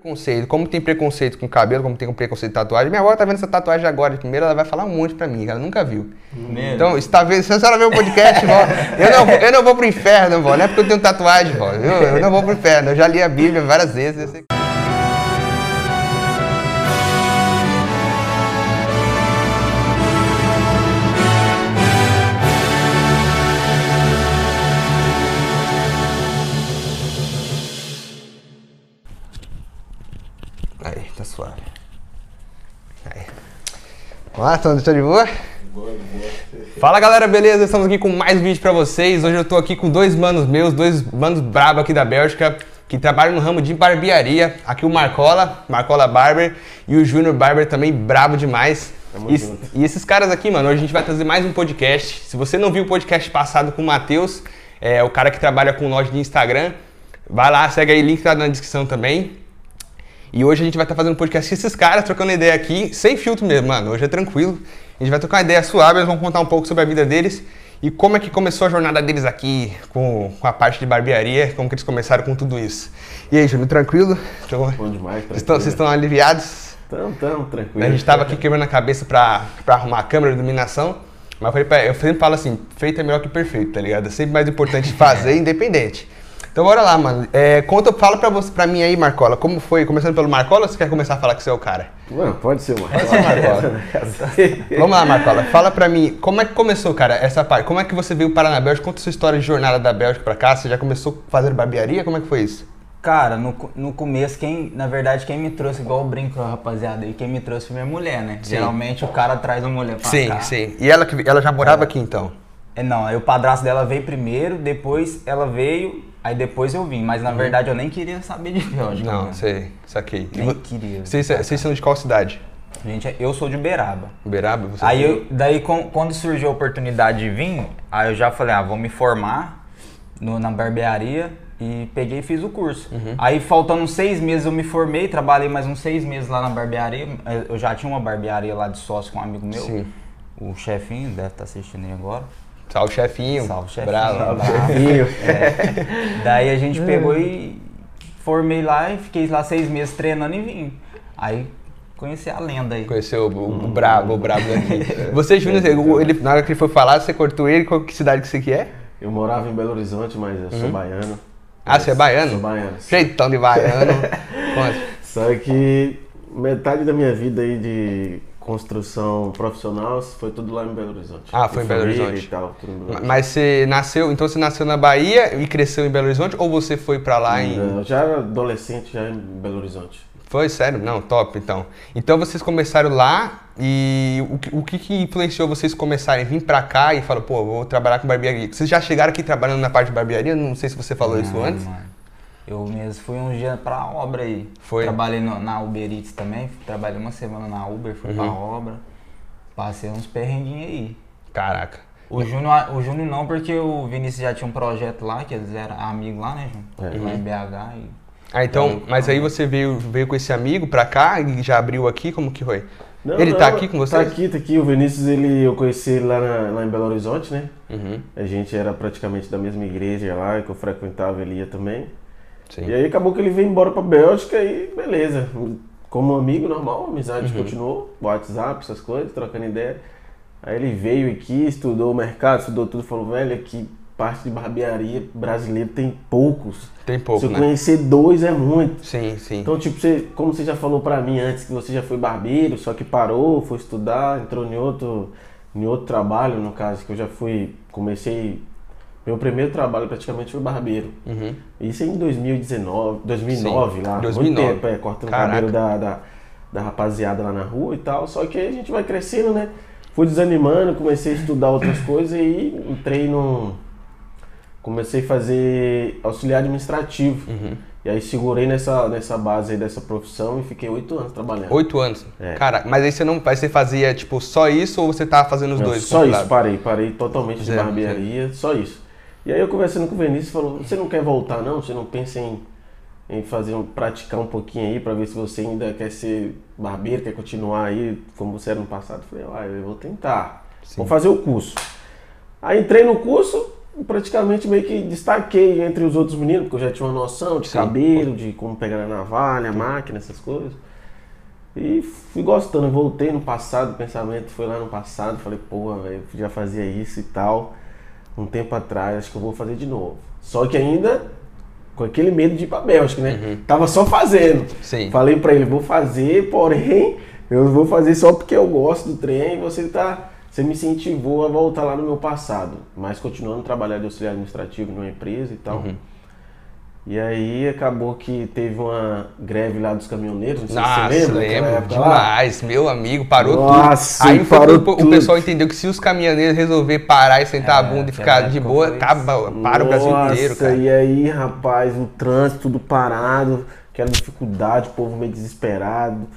Preconceito, como tem preconceito com cabelo, como tem preconceito com tatuagem. Minha avó tá vendo essa tatuagem agora de primeira, ela vai falar um monte pra mim, ela nunca viu. Mesmo? Então, se, tá vendo, se a senhora vê o podcast, vó, eu não, vou- eu não vou pro inferno, vó, não é porque eu tenho tatuagem, vó, eu, eu não vou pro inferno, eu já li a Bíblia várias vezes. eu sei- tá suave. Aí. Vamos lá, estão de boa? Fala galera, beleza? Estamos aqui com mais um vídeo pra vocês. Hoje eu tô aqui com dois manos meus, dois manos brabo aqui da Bélgica, que trabalham no ramo de barbearia. Aqui o Marcola, Marcola Barber, e o Júnior Barber também brabo demais. E, e esses caras aqui, mano, hoje a gente vai trazer mais um podcast. Se você não viu o podcast passado com o Matheus, é o cara que trabalha com loja de Instagram, vai lá, segue aí, link tá na descrição também. E hoje a gente vai estar fazendo um podcast com esses caras, trocando ideia aqui, sem filtro mesmo, mano. Hoje é tranquilo. A gente vai trocar uma ideia suave, eles vão contar um pouco sobre a vida deles e como é que começou a jornada deles aqui com, com a parte de barbearia, como que eles começaram com tudo isso. E aí, Júnior, tranquilo? Então, Bom demais, estão, vocês estão aliviados? Tamo, tamo, tranquilo. A gente tava aqui quebrando a cabeça pra arrumar a câmera de iluminação, mas eu, falei pra- eu sempre falo assim, feito é melhor que perfeito, tá ligado? É sempre mais importante fazer, independente. Então bora lá, mano. É, conta, fala pra, você, pra mim aí, Marcola, como foi? Começando pelo Marcola ou você quer começar a falar que você é o cara? Mano, pode ser uma. Pode ser Marcola. Vamos lá, Marcola. Fala pra mim, como é que começou, cara, essa parte? Como é que você veio parar na Bélgica? Conta a sua história de jornada da Bélgica pra cá. Você já começou fazendo barbearia? Como é que foi isso? Cara, no, no começo, quem, na verdade, quem me trouxe, igual o brinco, rapaziada, aí, quem me trouxe foi minha mulher, né? Sim. Geralmente o cara traz uma mulher pra sim, cá. sim. E ela, que- ela já morava aqui então? É, não, aí o padrasto dela veio primeiro, depois ela veio, aí depois eu vim. Mas na verdade eu nem queria saber de. Uhum. Não, sei, saquei. Nem queria. Vocês, vocês são de qual cidade? Gente, eu sou de Uberaba. Uberaba? Você Aí eu, daí com- quando surgiu a oportunidade de vir, aí eu já falei, ah, vou me formar no- na barbearia e peguei e fiz o curso. Uhum. Aí faltando seis meses eu me formei, trabalhei mais uns seis meses lá na barbearia. Eu já tinha uma barbearia lá de sócio com um amigo meu. Sim. O chefinho deve estar assistindo aí agora. Salve, chefinho. Salve, chefinho. Bravo. Bravo. É. Daí a gente pegou e formei lá e fiquei lá seis meses treinando e vim. Aí conheci a lenda aí. Conheceu o, o, o brabo, o brabo daqui. Você, Júnior, ele, na hora que ele foi falar, você cortou ele, qual que cidade que você que é? Eu morava em Belo Horizonte, mas eu sou baiano. Uhum. Ah, você é baiano? Sou baiano. Jeitão de baiano. Conta. Só que metade da minha vida aí de construção profissional foi tudo lá em Belo Horizonte. Ah, foi em Belo Horizonte. E tal, tudo em Belo Horizonte. Mas você nasceu, então você nasceu na Bahia e cresceu em Belo Horizonte ou você foi pra lá em... Eu já era adolescente, já em Belo Horizonte. Foi, sério? Não, top, então. Então vocês começaram lá e o, que- o que, que influenciou vocês começarem a vir pra cá e falar, pô, vou trabalhar com barbearia? Vocês já chegaram aqui trabalhando na parte de barbearia? Não sei se você falou isso Não, antes. mano. Eu mesmo fui um dia pra obra aí. Foi? Trabalhei no- na Uber Eats também. Trabalhei uma semana na Uber, fui Uhum. pra obra. Passei uns perrenguinhos aí. Caraca. O Júnior, o Júnior não, porque o Vinícius já tinha um projeto lá, que eles eram amigos lá, né, Júnior? É. Lá em BH. E... Ah, então, mas aí você veio, veio com esse amigo pra cá e já abriu aqui? Como que foi? Não, Ele não, tá aqui com vocês? Tá aqui, tá aqui. O Vinícius, ele, eu conheci ele lá, na- lá em Belo Horizonte, né? Uhum. A gente era praticamente da mesma igreja lá, que eu frequentava, ele ia também. Sim. E aí acabou que ele veio embora pra Bélgica e beleza. Como amigo normal, a amizade Uhum. continuou, WhatsApp, essas coisas, trocando ideia. Aí ele veio aqui, estudou o mercado, estudou tudo, falou, velho, aqui parte de barbearia brasileira tem poucos. Tem pouco, Se eu né? conhecer dois é muito. Sim, sim. Então, tipo, você, como você já falou pra mim antes, que você já foi barbeiro, só que parou, foi estudar, entrou em outro, em outro trabalho, no caso, que eu já fui, comecei, meu primeiro trabalho praticamente foi barbeiro. Uhum. Isso em 2019, 2009 Sim, lá, 2009. muito tempo, é, cortando o Caraca. cabelo da, da, da rapaziada lá na rua e tal, só que aí a gente vai crescendo, né? Fui desanimando, comecei a estudar outras coisas e entrei no... Comecei a fazer auxiliar administrativo. Uhum. E aí segurei nessa, nessa base aí dessa profissão e fiquei oito anos trabalhando. Oito anos. É. Cara, mas aí você não. Aí você fazia, tipo, só isso ou você tava fazendo os Não, dois? só isso, parei, parei totalmente de Zero, barbearia, só isso. E aí eu conversando com o Vinícius, falou, você não quer voltar não? Você não pensa em, em fazer um, praticar um pouquinho aí pra ver se você ainda quer ser barbeiro, quer continuar aí como você era no passado? Eu falei, ah, eu vou tentar. Sim. Vou fazer o curso. Aí entrei no curso, praticamente meio que destaquei entre os outros meninos, porque eu já tinha uma noção de Sim. cabelo, de como pegar na navalha, máquina, essas coisas. E fui gostando, voltei no passado, o pensamento foi lá no passado, falei, porra, velho, eu já fazia isso e tal, um tempo atrás, acho que eu vou fazer de novo. Só que ainda com aquele medo de ir pra Bélgica, né? Tava só fazendo. Sim. Falei pra ele, vou fazer, porém, eu vou fazer só porque eu gosto do trem e você tá. Você me incentivou a voltar lá no meu passado, mas continuando a trabalhar de auxiliar administrativo numa empresa e tal. E aí acabou que teve uma greve lá dos caminhoneiros, não sei Nossa, se você lembra. lembro época lá. demais. Meu amigo, parou Nossa, tudo. Aí foi parou o tudo. pessoal entendeu que se os caminhoneiros resolver parar e sentar É, a bunda e ficar de boa, foi acaba, para o Brasil Nossa, inteiro, cara. E aí, rapaz, o trânsito tudo parado, aquela dificuldade, o povo meio desesperado,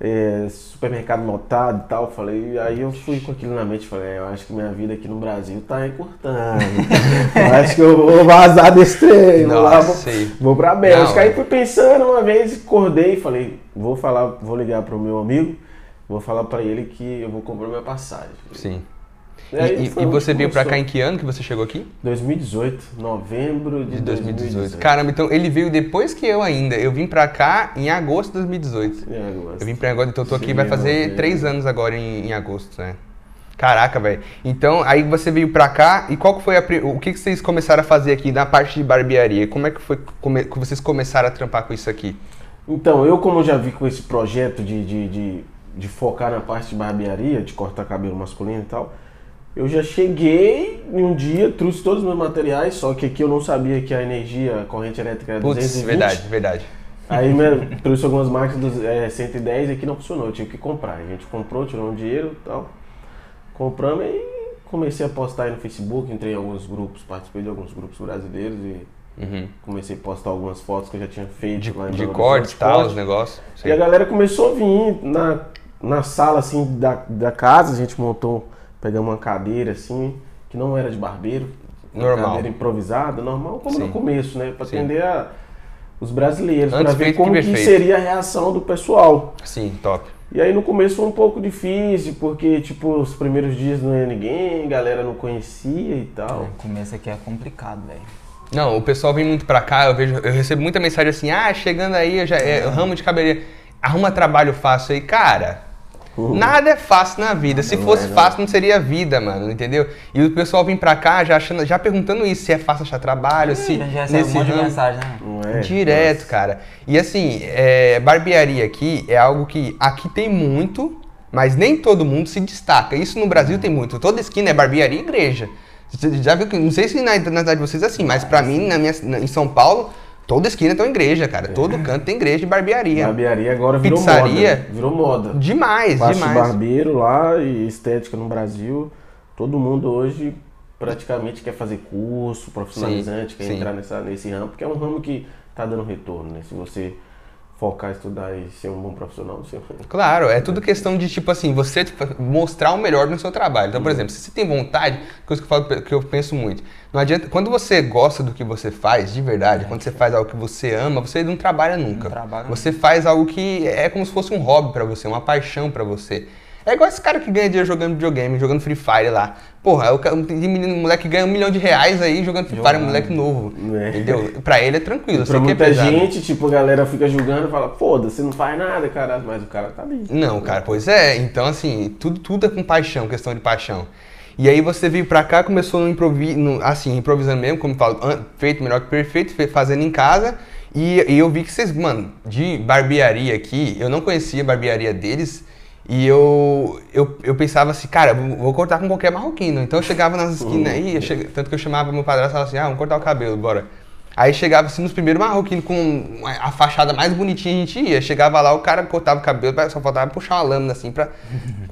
é, supermercado lotado e tal. Falei, aí eu fui com aquilo na mente, falei, "É, eu acho que minha vida aqui no Brasil tá encurtando. eu acho que eu vou vazar desse trem, vou lá, vou, vou pra Bélgica. Não, aí é. fui pensando uma vez, acordei e falei, vou falar, vou ligar pro meu amigo, vou falar pra ele que eu vou comprar minha passagem. Sim. E aí E, e- você veio pra cá em que ano que você chegou aqui? 2018, novembro de, De 2018. 2018. Caramba, então ele veio depois que eu ainda. Eu vim pra cá em agosto de 2018. É, agora. Eu vim pra agora, então eu tô aqui, Sim, vai fazer novembro. três anos agora em, em agosto, né? Caraca, velho. Então, aí você veio pra cá e qual que foi a, o que, que vocês começaram a fazer aqui na parte de barbearia? Como é que foi come- que vocês começaram a trampar com isso aqui? Então, eu como já vi com esse projeto de, de, de, de focar na parte de barbearia, de cortar cabelo masculino e tal, eu já cheguei em um dia, trouxe todos os meus materiais, só que aqui eu não sabia que a energia, a corrente elétrica era 220. verdade, verdade. Aí né, trouxe algumas máquinas dos é, 110 e aqui não funcionou, eu tive que comprar. A gente comprou, tirou um dinheiro e tal. Compramos e comecei a postar aí no Facebook, entrei em alguns grupos, participei de alguns grupos brasileiros e Uhum. comecei a postar algumas fotos que eu já tinha feito De, lá em de cortes e tal, os negócios. E a galera começou a vir na, na sala assim da, da casa, a gente montou, pegamos uma cadeira assim, que não era de barbeiro. uma Normal. Cadeira improvisada, normal, como Sim. no começo, né? Pra Sim. atender a- os brasileiros, pra ver como que que seria a reação do pessoal. Sim, top. E aí no começo foi um pouco difícil, porque tipo, os primeiros dias não ia ninguém, a galera não conhecia e tal. O começo aqui é complicado, velho. Não, o pessoal vem muito pra cá, eu vejo, eu recebo muita mensagem assim, ah, chegando aí, eu já, é, ramo de cabeleireiro, arruma trabalho fácil aí, cara. Nada é fácil na vida. Se Não fosse é, não. fácil, não seria vida, mano, entendeu? E o pessoal vem pra cá já achando, já perguntando isso, se é fácil achar trabalho, se A gente já recebe um monte de mensagem, né? É? Direto, cara. E assim, é, barbearia aqui é algo que aqui tem muito, mas nem todo mundo se destaca. Isso no Brasil tem muito. Toda esquina é barbearia e igreja. Já viu que, não sei se na, na cidade de vocês é assim, mas pra mim, na minha, na- em São Paulo, toda esquina tem uma igreja, cara. Todo canto tem igreja de barbearia. Barbearia agora virou Pizzaria. moda. Virou moda. Demais, de demais. barbeiro lá e estética no Brasil. Todo mundo hoje praticamente quer fazer curso profissionalizante, Sim, quer sim. entrar nessa, nesse ramo, porque é um ramo que tá dando retorno, né? Se você focar, estudar e ser um bom profissional, você... Claro, é tudo questão de, tipo assim, você tipo, mostrar o melhor no seu trabalho. Então, por exemplo, se você tem vontade, coisa que eu, falo, que eu penso muito, não adianta, quando você gosta do que você faz, de verdade, quando você faz algo que você ama, você não trabalha nunca. trabalha você faz algo que é como se fosse um hobby pra você, uma paixão pra você. É igual esse cara que ganha dinheiro jogando videogame, jogando Free Fire lá. Porra, o cara- tem menino, moleque que ganha um milhão de reais aí jogando Free Fire, Jogando. moleque novo. É. Entendeu? Pra ele é tranquilo. Pra é muita pesado. gente, tipo, a galera fica julgando e fala, foda, você não faz nada, caralho, mas o cara tá ali. Não, cara, pois é. Então, assim, tudo, tudo é com paixão, questão de paixão. E aí você veio pra cá, começou no no, assim, improvisando mesmo, como eu falo, feito melhor que perfeito, fe- fazendo em casa. E, e eu vi que vocês, mano, de barbearia aqui, eu não conhecia a barbearia deles. E eu, eu, eu pensava assim, cara, vou cortar com qualquer marroquino. Então eu chegava nas esquinas aí, che- tanto que eu chamava meu padrasto e falava assim, ah, vamos cortar o cabelo, bora. Aí chegava assim nos primeiros marroquinos com a fachada mais bonitinha a gente ia. Chegava lá, o cara cortava o cabelo, só faltava puxar uma lâmina assim pra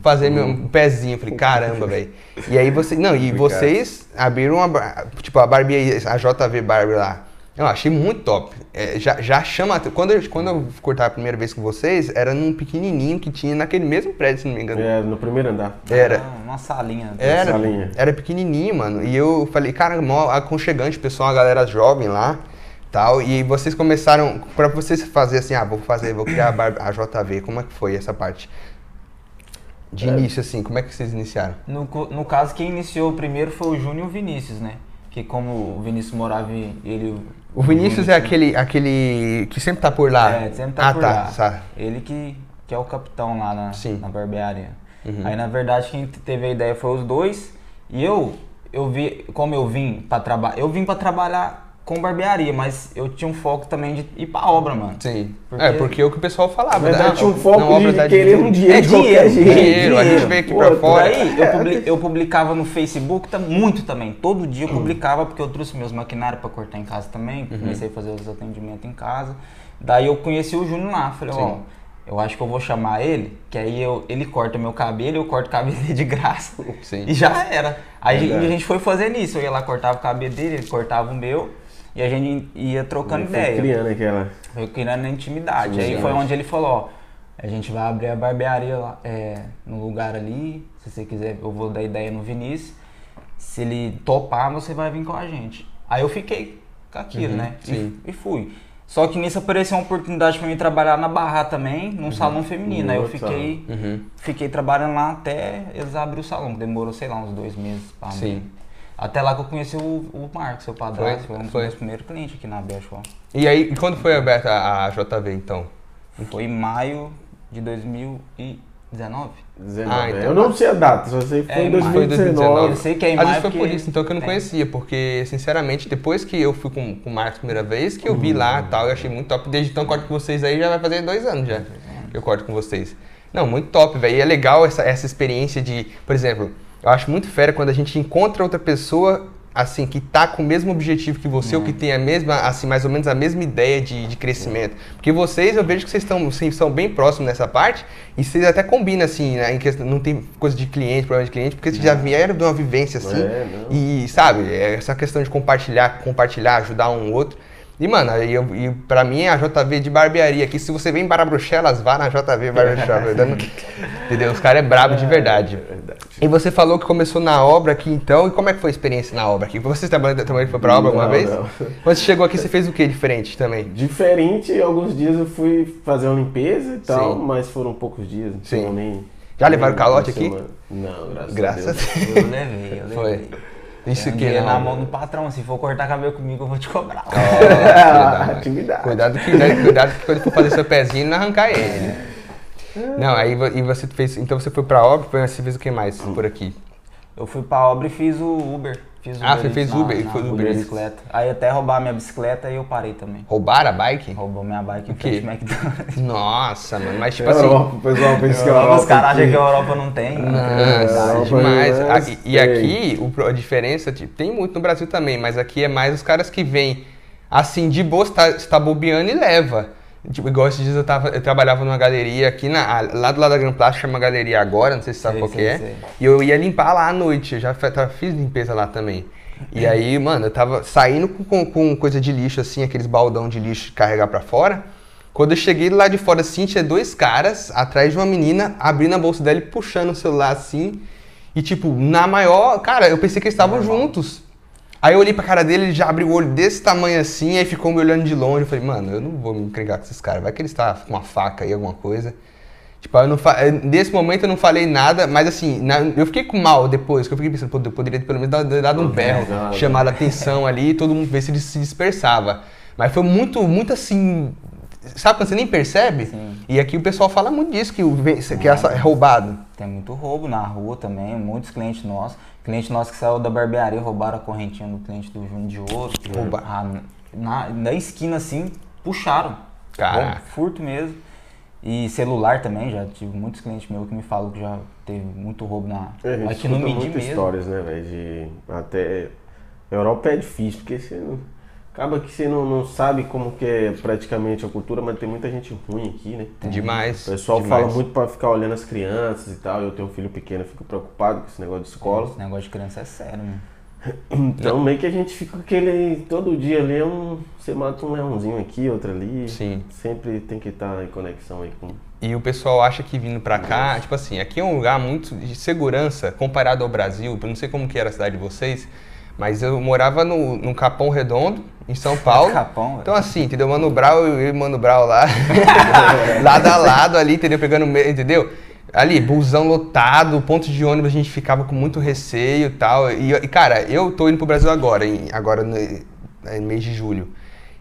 fazer meu um pezinho. Eu falei, caramba, velho. E aí você. Não, e vocês abriram uma. Tipo, a barbearia, a JV Barber lá. Eu achei muito top. É, já, já chama. a- Quando eu, quando eu cortava a primeira vez com vocês, era num pequenininho que tinha naquele mesmo prédio, se não me engano. É, no primeiro andar. Era. Ah, Uma salinha. Era, salinha. era pequenininho, mano. E eu falei, cara, mó aconchegante, pessoal, uma galera jovem lá, tal. E vocês começaram, pra vocês fazer assim, ah, vou fazer, vou criar a, bar- a JV. Como é que foi essa parte? De É. início, assim, como é que vocês iniciaram? No, no caso, quem iniciou primeiro foi o Júnior e o Vinícius, né? Que como o Vinícius morava e ele. O Vinícius é aquele, aquele que sempre tá por lá. É, sempre tá ah, por tá, lá. tá. Ele que, que é o capitão lá na, Sim. na barbearia. Uhum. Aí na verdade quem teve a ideia foi os dois. E eu, eu vi, como eu vim pra trabalhar. Eu vim pra trabalhar com barbearia, mas eu tinha um foco também de ir pra obra, mano. Sim. Porque- É, porque é o que o pessoal falava. Né? tinha um foco Não, de dá querer dinheiro. um dinheiro É de dinheiro, jeito. dinheiro, a gente veio aqui pra Pô, fora. Por aí eu, publi- eu publicava no Facebook tá, muito também. Todo dia eu publicava, porque eu trouxe meus maquinários pra cortar em casa também. Uhum. Comecei a fazer os atendimentos em casa. Daí eu conheci o Júnior lá. Falei, ó, eu acho que eu vou chamar ele, que aí eu, ele corta meu cabelo, eu corto o cabelo dele de graça. Sim. E já era. Aí a gente- Verdade. a gente foi fazendo isso. Eu ia lá, cortava o cabelo dele, ele cortava o meu. E a gente ia trocando Foi ideia. criando aquela. Foi criando intimidade. Aí Intimidade. foi onde ele falou, ó, a gente vai abrir a barbearia lá, é, no lugar ali, se você quiser, eu vou dar ideia no Vinícius. Se ele topar, você vai vir com a gente. Aí eu fiquei com aquilo, Uhum, né? E- sim. E, fui. Só que nisso apareceu uma oportunidade pra mim trabalhar na Barra também, num salão feminino. Aí eu fiquei, Uhum. fiquei trabalhando lá até eles abrirem o salão, demorou, sei lá, uns dois meses pra abrir. Sim. Até lá que eu conheci o, o Marcos, seu padrasto, Foi? foi um dos Foi. meus primeiros clientes aqui na Bechó. E aí, e quando foi aberta a, a JV, então? Foi em maio de 2019. 19. Ah, então- Eu não sei a data, só sei que foi É, em mas- Foi 2019. Eu sei que é em maio foi por isso, então, que eu não tem. conhecia, porque, sinceramente, depois que eu fui com, com o Marcos a primeira vez, que eu vi lá e tal, eu achei muito top. Desde então, eu corto com vocês aí, já vai fazer dois anos já que eu corto com vocês. Não, muito top, velho. E é legal essa, essa experiência de, por exemplo, eu acho muito fera quando a gente encontra outra pessoa, assim, que tá com o mesmo objetivo que você, ou que tem a mesma, assim, mais ou menos a mesma ideia de, de crescimento. Porque vocês, eu vejo que vocês estão, assim, são bem próximos nessa parte, e vocês até combinam, assim, né, em questão, não tem coisa de cliente, problema de cliente, porque vocês já vieram de uma vivência, assim, É, e, sabe, é essa questão de compartilhar, compartilhar, ajudar um outro. E, mano, aí eu, e pra mim a JV de barbearia aqui, se você vem para Bruxelas, vá na JV Barbershop. dando- Entendeu? Os caras é brabo de verdade. É verdade. E você falou que começou na obra aqui então, e como é que foi a experiência na obra aqui? Você também, também foi pra obra alguma Não, vez? não. Quando você chegou aqui, você fez o que diferente também? Diferente, alguns dias eu fui fazer uma limpeza e tal, Sim. mas foram poucos dias. Sim. nem. Já levaram calote aqui? semana. Não, graças, Graças a a Deus. Deus. Eu levei, eu Foi. Isso que não. na mão do patrão, se for cortar cabelo comigo, eu vou te cobrar. Ó, Atividade. Cuidado que, né, cuidado que quando for fazer seu pezinho, não arrancar ele. né? Não, aí e você fez. Então você foi pra obra, foi- você fez o que mais por aqui? Eu fui pra obra e fiz o Uber. Fiz Ah, Uber você fez Uber, na, e foi na Uber Eats. bicicleta. Aí até roubar minha bicicleta e eu parei também. Roubaram a bike? Roubou minha bike em frente McDonald's. Nossa, mano, mas tipo assim. Europa, o pessoal pensa que a Europa. Os caras acham aqui- que a Europa não tem. Nossa, Europa demais. é Aqui- e aqui, o pro- a diferença, tipo, tem muito no Brasil também, mas aqui é mais os caras que vêm assim, de boa, você tá, você tá bobeando e leva. Tipo, igual esses dias eu, tava, eu trabalhava numa galeria aqui, na, lá do lado da Gran Plaza, chama Galeria Agora, não sei se você sabe Sei, qual que é. sei. E eu ia limpar lá à noite, eu já fiz limpeza lá também. E aí, mano, eu tava saindo com, com- coisa de lixo, assim, aqueles baldão de lixo de carregar pra fora. Quando eu cheguei lá de fora, assim, tinha dois caras atrás de uma menina, abrindo a bolsa dela e puxando o celular assim. E, tipo, na maior. Cara, eu pensei que eles estavam juntos. Aí eu olhei pra cara dele, ele já abriu o olho desse tamanho assim, aí ficou me olhando de longe. Eu falei, mano, eu não vou me encrencar com esses caras. Vai que eles estão com uma faca aí, alguma coisa. Tipo, eu não fa... nesse momento eu não falei nada, mas assim, na- eu fiquei com mal depois, que eu fiquei pensando, pô, eu poderia ter pelo menos dado, dado um berro, chamado a atenção ali, todo mundo ver se ele se dispersava. Mas foi muito, muito assim. Sabe quando você nem percebe? Sim. E aqui o pessoal fala muito disso, que, o, que essa- é roubado. Tem muito roubo na rua também, muitos clientes nossos. Cliente nosso que saiu da barbearia, roubaram a correntinha do cliente do Júnior de Ouro. Roubaram. Ah, na, na esquina assim, puxaram. Caraca. Roubo, Furto mesmo. E celular também, já tive muitos clientes meus que me falam que já teve muito roubo na. É, a gente muitas mesmo. histórias, né, velho? De até. Europa é difícil, porque você não. Acaba que você não, não sabe como que é praticamente a cultura, mas tem muita gente ruim aqui, né? Demais. O pessoal demais. fala muito pra ficar olhando as crianças e tal. Eu tenho um filho pequeno, fico preocupado com esse negócio de escola. Esse negócio de criança é sério, mano. Então meio que a gente fica com aquele. Todo dia ali é um. Você mata um leãozinho aqui, outro ali. Sim. Sempre tem que estar em conexão aí com. E o pessoal acha que vindo pra cá, tipo assim, aqui é um lugar muito de segurança comparado ao Brasil. Eu não sei como que era a cidade de vocês, mas eu morava no, no Capão Redondo, em São Paulo. Capão. Então assim, entendeu? Mano Brau, eu e Mano Brau lá, lado a lado ali, entendeu? Pegando, entendeu? ali, busão lotado, ponto de ônibus a gente ficava com muito receio e tal. E, e, cara, eu tô indo pro Brasil agora, em, agora no, no mês de julho.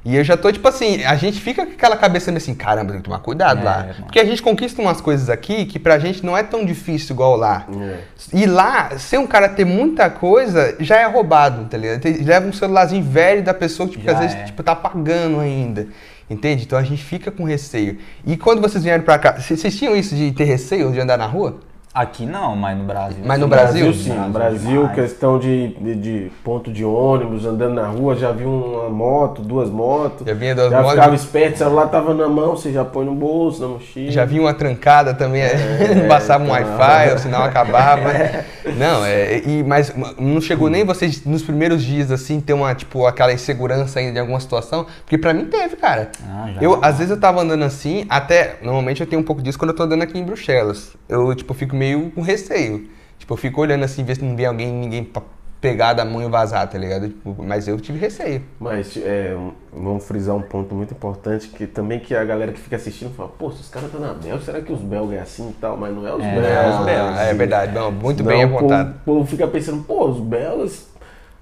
E eu já tô, tipo assim, a gente fica com aquela cabeça meio assim, caramba, tem que tomar cuidado É, lá. Porque a gente conquista umas coisas aqui que pra gente não é tão difícil igual lá. É. E lá, se um cara ter muita coisa, já é roubado, tá ligado? Leva um celularzinho velho da pessoa que, tipo, que às vezes é. tipo, tá pagando ainda. Entende? Então a gente fica com receio. E quando vocês vieram pra cá, vocês tinham isso de ter receio de andar na rua? Aqui não, mas no Brasil. Mas no sim. Brasil? sim. Brasil Brasil, demais. questão de, de, de ponto de ônibus, andando na rua, já vi uma moto, duas motos. Já vinha duas já motos. ficava esperto, o celular tava na mão, você já põe no bolso, na mochila. Já vi uma trancada também, não passava um então. Wi-Fi, o sinal acabava. Não, é, e, mas não chegou nem vocês nos primeiros dias assim ter uma tipo aquela insegurança ainda de alguma situação, porque pra mim teve, cara. Ah, já. Eu às vezes eu tava andando assim, até normalmente eu tenho um pouco disso quando eu tô andando aqui em Bruxelas. Eu tipo fico meio com receio. Tipo, eu fico olhando assim, ver se não vem alguém, ninguém pra pegar da mão e vazar, tá ligado? Tipo, mas eu tive receio. Mas é, vamos frisar um ponto muito importante, que também que a galera que fica assistindo fala, pô, se os caras estão na Bélgica, será que os belgas é assim e tal? Mas não é os É, belgas. não, Não, belgas. é verdade, não, muito Senão bem o povo- apontado. O povo fica pensando, pô, os belgas.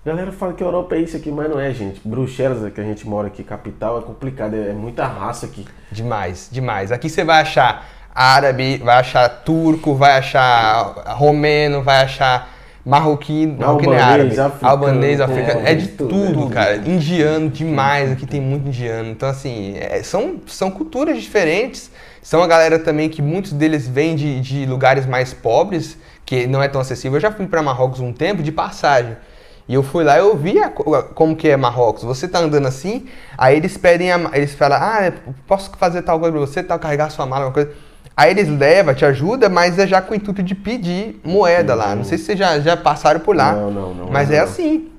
A galera fala que a Europa é isso aqui, mas não é, gente. Bruxelas, que a gente mora aqui, capital, é complicado, é, é muita raça aqui. Demais, demais. Aqui você vai achar árabe, vai achar turco, vai achar romeno, vai achar marroquino, marroquino é Albanês, árabe, africano, albanês, africano, é, é de tudo, tudo, é cara. Indiano demais, aqui tem muito indiano. Então, assim, é, são, são culturas diferentes. São a galera também que muitos deles vêm de, de lugares mais pobres, que não é tão acessível. Eu já fui para Marrocos um tempo de passagem. E eu fui lá, eu vi a co- a- como que é Marrocos. Você tá andando assim, aí eles pedem, a, eles falam, ah, eu posso fazer tal coisa pra você, tal, carregar sua mala, uma coisa. Aí eles levam, te ajuda, mas é já com o intuito de pedir moeda lá. Não sei se vocês já, já passaram por lá. Não, não, não, Mas não, é assim.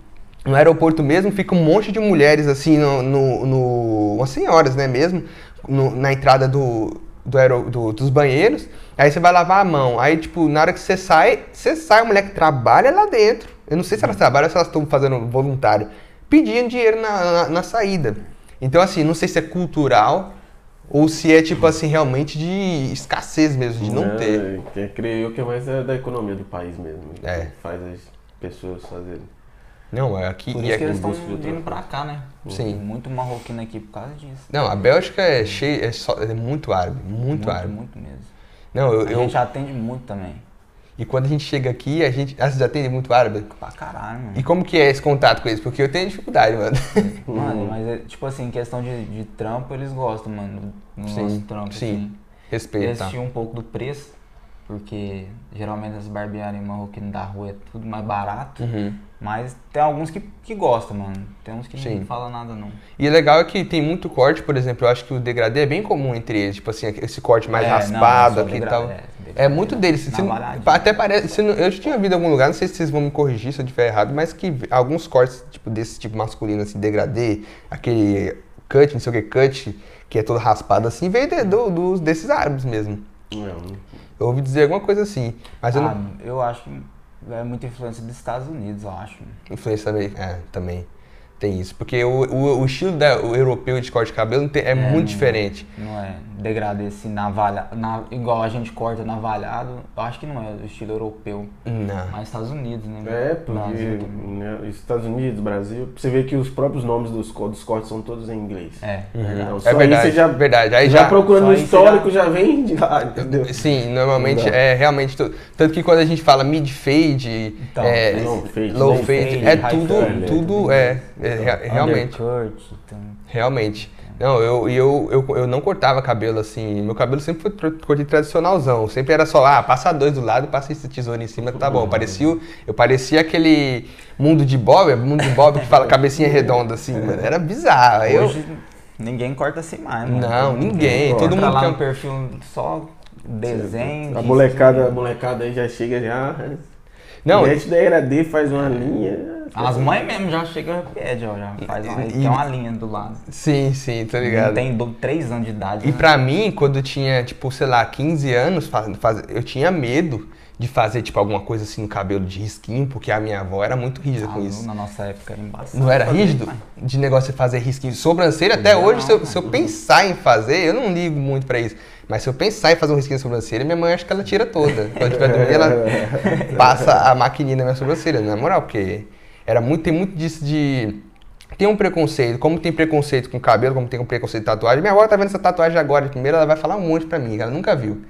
No aeroporto mesmo fica um monte de mulheres assim, no, no, no- umas senhoras, né, mesmo, no- na entrada do, do, aero- do- dos banheiros. Aí você vai lavar a mão. Aí, tipo, na hora que você sai, você sai, a mulher que trabalha lá dentro. Eu não sei se elas trabalham ou se elas estão fazendo voluntário. Pedindo dinheiro na, na, na saída. Então, assim, não sei se é cultural ou se é, tipo assim, realmente de escassez mesmo, de não ter. Que, creio eu que é mais da, da economia do país mesmo. É. Faz as pessoas fazerem. Não, é aqui. Por e isso aqui que eles estão vindo pra cá, né? Sim. Tem Muito marroquino aqui por causa disso. Não, a Bélgica é cheia, é, só- é muito árabe, muito, Muito, árabe. muito mesmo. Não, eu, A eu- gente atende muito também. E quando a gente chega aqui, a gente, ah, você já atende muito árabe? Pra caralho, mano. E como que é esse contato com eles? Porque eu tenho dificuldade, mano. Mano, mas é, tipo assim, questão de, de trampo, eles gostam, mano. No Sim, nosso trampo, sim. assim. Respeito, Eles tá? tinham um pouco do preço, porque geralmente as barbearias marroquinas da rua é tudo mais barato. Uhum. Mas tem alguns que, que gostam, mano. Tem uns que Sim. não falam nada, não. E é legal é que tem muito corte, por exemplo, eu acho que o degradê é bem comum entre eles, tipo assim, esse corte mais É, não, raspado só aqui e tal. é, É muito deles. Na Você não- varadinha. até parece. não- eu já tinha visto em algum lugar, não sei se vocês vão me corrigir se eu estiver errado, mas que alguns cortes tipo, desse tipo masculino, assim, degradê, aquele cut, não sei o que, cut, que é todo raspado assim, veio de- do- dos, desses árabes mesmo. Não, Eu ouvi dizer alguma coisa assim, mas eu Ah, não. eu acho que é muita influência dos Estados Unidos, eu acho. Influência também. É, também. Tem isso. Porque o, o, o estilo da, o europeu de corte de cabelo tem- é, muito diferente. Não é degradê assim, navalha, na, igual a gente corta navalhado. Eu acho que não é o estilo europeu. Não. Mas Estados Unidos, né? É, porque né, Estados Unidos, Brasil, você vê que os próprios nomes dos, dos cortes são todos em inglês. É, Uhum. verdade. Então, É aí verdade, você já, verdade. Aí já, já, procurando aí você histórico, já- já vem de lá, entendeu? Sim, normalmente Não é realmente tudo. Tanto que quando a gente fala mid fade, Então, é, low low fade, fade, low fade, é high tudo, fade, tudo é, é rea- realmente, Undercut, então, realmente. Não, eu, e eu, eu, eu não cortava cabelo assim. Meu cabelo sempre foi corte tradicionalzão. Sempre era só, ah, passa dois do lado, passa esse tesouro em cima, tá bom. Parecia, eu parecia aquele mundo de Bob, mundo de Bob que fala cabecinha redonda assim, mano. Era bizarro. Aí eu, Hoje ninguém corta assim mais, mano. não, ninguém. corta. Todo mundo lá quer no perfil só desenho. A molecada, a molecada aí já chega já. Não, Mete degradê, faz uma linha. As mães mesmo já chegam e pedem, ó, já faz uma, E- tem uma linha do lado. sim, sim, tô ligado. Tem do, três anos de idade. E né? pra mim, quando eu tinha, tipo, sei lá, 15 anos, faz, faz- eu tinha medo de fazer, tipo, alguma coisa assim no cabelo de risquinho, porque a minha avó era muito rígida Ah, com isso. Na nossa época era embaçado. Não era rígido? De negócio de fazer risquinho sobrancelha, até Não, hoje, se eu, se eu pensar em fazer, eu não ligo muito pra isso. Mas se eu pensar em fazer um risquinho na sobrancelha, minha mãe acha que ela tira toda. Quando tiver dormindo, ela passa a maquininha na minha sobrancelha, na moral, porque era muito, tem muito disso de. Tem um preconceito, como tem preconceito com cabelo, como tem um preconceito de tatuagem. Minha avó tá vendo essa tatuagem agora, primeiro ela vai falar um monte pra mim, ela nunca viu.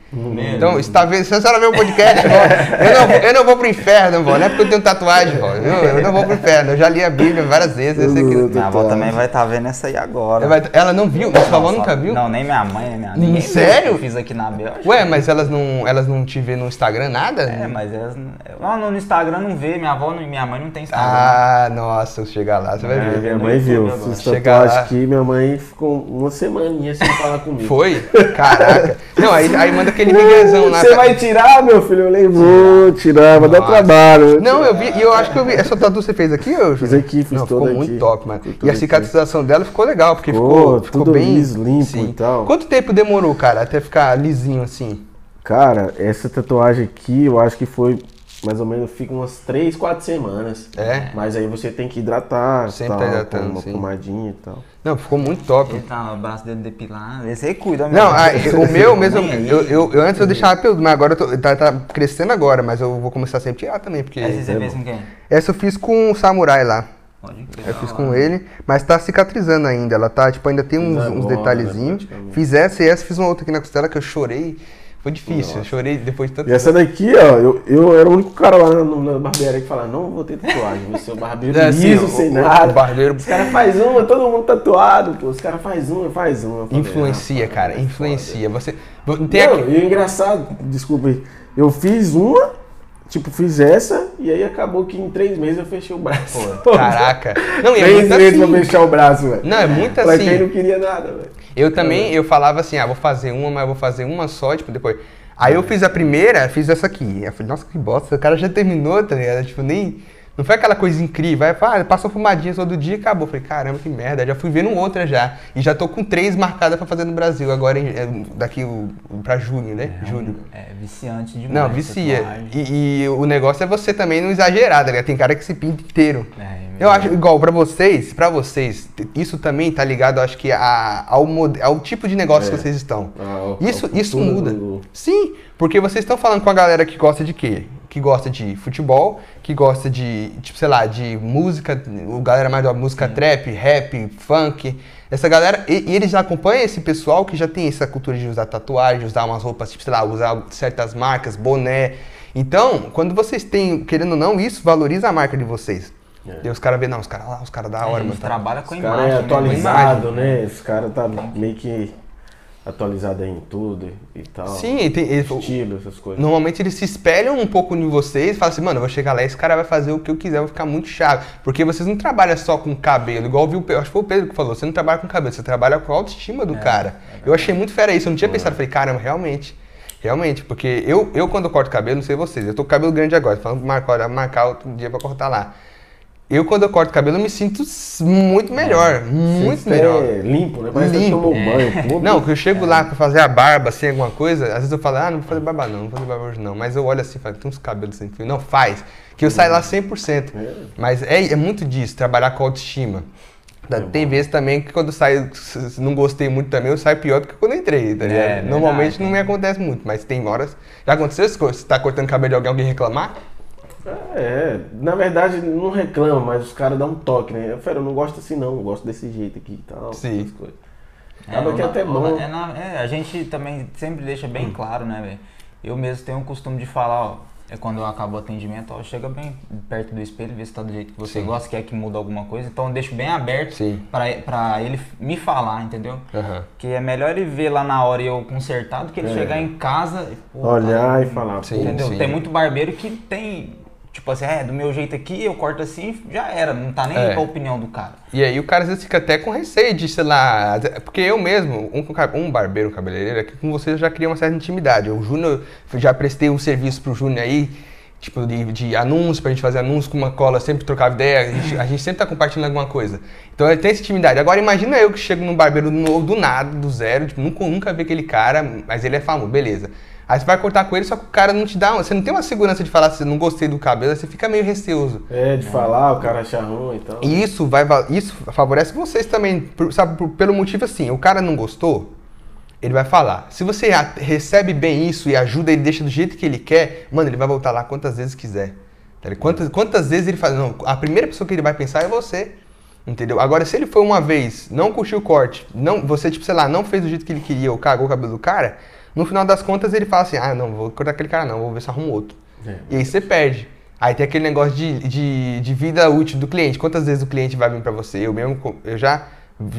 Então, se, tá vendo, se a senhora vê o podcast, vó, eu, não, eu não vou pro inferno, vó, não é porque eu tenho tatuagem, vó, eu, eu não vou pro inferno, eu já li a Bíblia várias vezes, eu sei que... Minha avó também vai estar vendo essa aí agora. Ela, vai- ela não viu? Sua avó nunca viu? Não, nem minha mãe, nem minha ninguém viu Sério? que Eu fiz aqui na Bélgica. Ué, mas elas não, elas não te vê no Instagram, nada? É, mas elas. não- Lá no Instagram não vê, minha avó e minha mãe não tem Instagram. Ah, nossa, se chegar lá, você vai É, ver. Mãe viu. Agora. Fiz tatuagem aqui, minha mãe ficou uma semaninha sem falar comigo. Foi? Caraca. Não, aí, aí manda aquele miguezão lá. Você vai tirar, meu filho? Eu falei, vou tirar, vai dar trabalho. Não, eu vi, e eu acho que eu vi. Essa tatu você fez aqui, ô, Fiz aqui, fiz Não, toda ficou muito aqui. top, mano. Ficou E a aqui. cicatrização dela ficou legal, porque Ficou ficou, ficou tudo bem liso, limpo e tal. Quanto tempo demorou, cara, até ficar lisinho assim? Cara, essa tatuagem aqui, eu acho que foi mais ou menos, fica umas 3, 4 semanas. É? Mas aí você tem que hidratar, Sempre tal, tá hidratando, com uma sim. pomadinha e tal. Não, ficou muito top. Ele tá o braço dele depilado. Esse aí cuida, meu. Não, ah, o meu mesmo, eu, eu, eu antes eu deixava peludo, mas agora eu tô, tá, tá crescendo agora, mas eu vou começar sempre a tirar também, porque... Essa você fez com quem? Essa eu fiz com o samurai lá. Pode crer. Eu fiz com ele, mas tá cicatrizando ainda. Ela tá, tipo, ainda tem uns, uns detalhezinhos. Fiz essa e essa, fiz uma outra aqui na costela que eu chorei. Foi difícil, eu chorei depois de tanto E essa daqui, ó, eu, eu era o único cara lá na, na barbearia que falava, não vou ter tatuagem, vou ser o barbeiro É, assim, liso, o- sem o- nada. o barbeiro- Os caras faz uma, todo mundo tatuado, pô. Os caras faz uma, faz uma. Falei, Influencia, ah, cara, é influencia. Você. Tem Não, aqui- e o engraçado, desculpa aí, eu fiz uma, tipo, fiz essa, e aí acabou que em três meses eu fechei o braço. Caraca. Não, e é Três meses pra assim. fechar o braço, velho. Não, é muito Pra quem assim. não queria nada, velho. Eu também, eu falava assim, ah, vou fazer uma, mas vou fazer uma só, tipo, depois. Aí eu fiz a primeira, fiz essa aqui. Eu falei, nossa, que bosta, o cara já terminou, tá ligado? Tipo, nem. Não foi aquela coisa incrível. Aí, ah, passou fumadinha todo dia e acabou. Falei, caramba, que merda. Já fui vendo outra já. E já tô com três marcadas pra fazer no Brasil, agora em- é, daqui o, pra junho, né? Junho. É viciante demais. Não, vicia. E, e o negócio é você também não exagerar, tá ligado? Tem cara que se pinta inteiro. É, Eu acho, igual, pra vocês, pra vocês, isso também tá ligado, acho que, a- ao, mode- ao tipo de negócio É. que vocês estão. Ao- Isso, ao isso muda. do- Sim, porque vocês estão falando com a galera que gosta de quê? Que gosta de futebol, que gosta de, tipo, sei lá, de música, o galera mais da música trap, rap, funk. Essa galera, e, e eles já acompanham esse pessoal que já tem essa cultura de usar tatuagem, usar umas roupas, tipo, sei lá, usar certas marcas, boné. Então, quando vocês têm, querendo ou não, isso valoriza a marca de vocês. É. E os caras vêem, não, os caras lá, os caras da a hora, gente mano. tá- trabalha com Os imagem. caras é né? atualizado, né? Os caras tá meio que atualizado aí em tudo e tal. Sim, tem, ele- Estilo, essas coisas. Normalmente eles se espelham um pouco em vocês e falam assim, mano, eu vou chegar lá e esse cara vai fazer o que eu quiser, eu vou ficar muito chave. Porque vocês não trabalham só com cabelo, igual viu, acho que foi o Pedro que falou, você não trabalha com cabelo, você trabalha com a autoestima do cara. eu achei muito fera isso, eu não tinha pensado, falei, caramba, realmente. Realmente, porque eu, eu quando eu corto cabelo, não sei vocês, eu tô com cabelo grande agora, falando marcar, olha, marcar outro dia pra cortar lá. Eu quando eu corto cabelo, eu me sinto muito melhor, muito Você melhor. É limpo, né? Parece que Limpo. tomou banho. pô. Não, que eu chego lá pra fazer a barba, assim, alguma coisa, às vezes eu falo, ah, não vou fazer barba não, não vou fazer barba hoje não. Mas eu olho assim e falo, tem uns cabelos sem fio. Não, faz. Que eu saio lá 100%. É. Mas é, é muito disso, trabalhar com autoestima. É tem vezes também que quando eu saio, se se não gostei muito também, eu saio pior do que quando eu entrei, tá É, ligado? verdade. Normalmente não me acontece muito, mas tem horas. Já aconteceu isso? Você tá cortando cabelo de alguém, alguém reclamar? É, na verdade não reclama, mas os caras dão um toque, né? Fera, eu não gosto assim não, eu gosto desse jeito aqui e tal. Sim. essas coisas. Acaba que é até bom. é na- é, a gente também sempre deixa bem Hum. claro, né, velho? Eu mesmo tenho o costume de falar, ó, é quando eu acabo o atendimento, ó, chega bem perto do espelho, vê se tá do jeito que você Sim. gosta, quer que muda alguma coisa. Então eu deixo bem aberto Sim. pra, pra ele me falar, entendeu? Que é melhor ele ver lá na hora e eu consertar do que ele É. chegar em casa e, pô, Olhar cara, e falar, Sim, Entendeu? sim. Tem muito barbeiro que tem, tipo assim, é, do meu jeito aqui, eu corto assim, já era, não tá nem É. aí pra opinião do cara. E aí o cara às vezes fica até com receio de, sei lá, porque eu mesmo, um, com um barbeiro, um cabeleireiro, aqui com você eu já cria uma certa intimidade. O Júnior, já prestei um serviço pro Júnior aí, tipo, de, de anúncio, pra gente fazer anúncio com uma cola, sempre trocava ideia, a gente, a gente sempre tá compartilhando alguma coisa. Então tem essa intimidade. Agora imagina eu que chego num barbeiro novo, do nada, do zero, tipo, nunca, nunca vi aquele cara, mas ele é famoso, beleza. Aí você vai cortar com ele, só que o cara não te dá, você não tem uma segurança de falar se não gostei do cabelo, aí você fica meio receoso. É, de falar, o cara achar ruim e tal. E isso vai va- isso favorece vocês também, sabe, pelo motivo assim, o cara não gostou, ele vai falar. Se você recebe bem isso e ajuda ele, deixa do jeito que ele quer, mano, ele vai voltar lá quantas vezes quiser. Tá? Quantas, quantas vezes ele faz. Não, a primeira pessoa que ele vai pensar é você. Entendeu? Agora, se ele foi uma vez, não curtiu o corte, não, você, tipo, sei lá, não fez do jeito que ele queria ou cagou o cabelo do cara, no final das contas ele fala assim: ah, não, vou cortar aquele cara, não, vou ver se arrumo outro. É. E aí você perde. Aí tem aquele negócio de, de, de vida útil do cliente. Quantas vezes o cliente vai vir pra você? Eu mesmo, eu já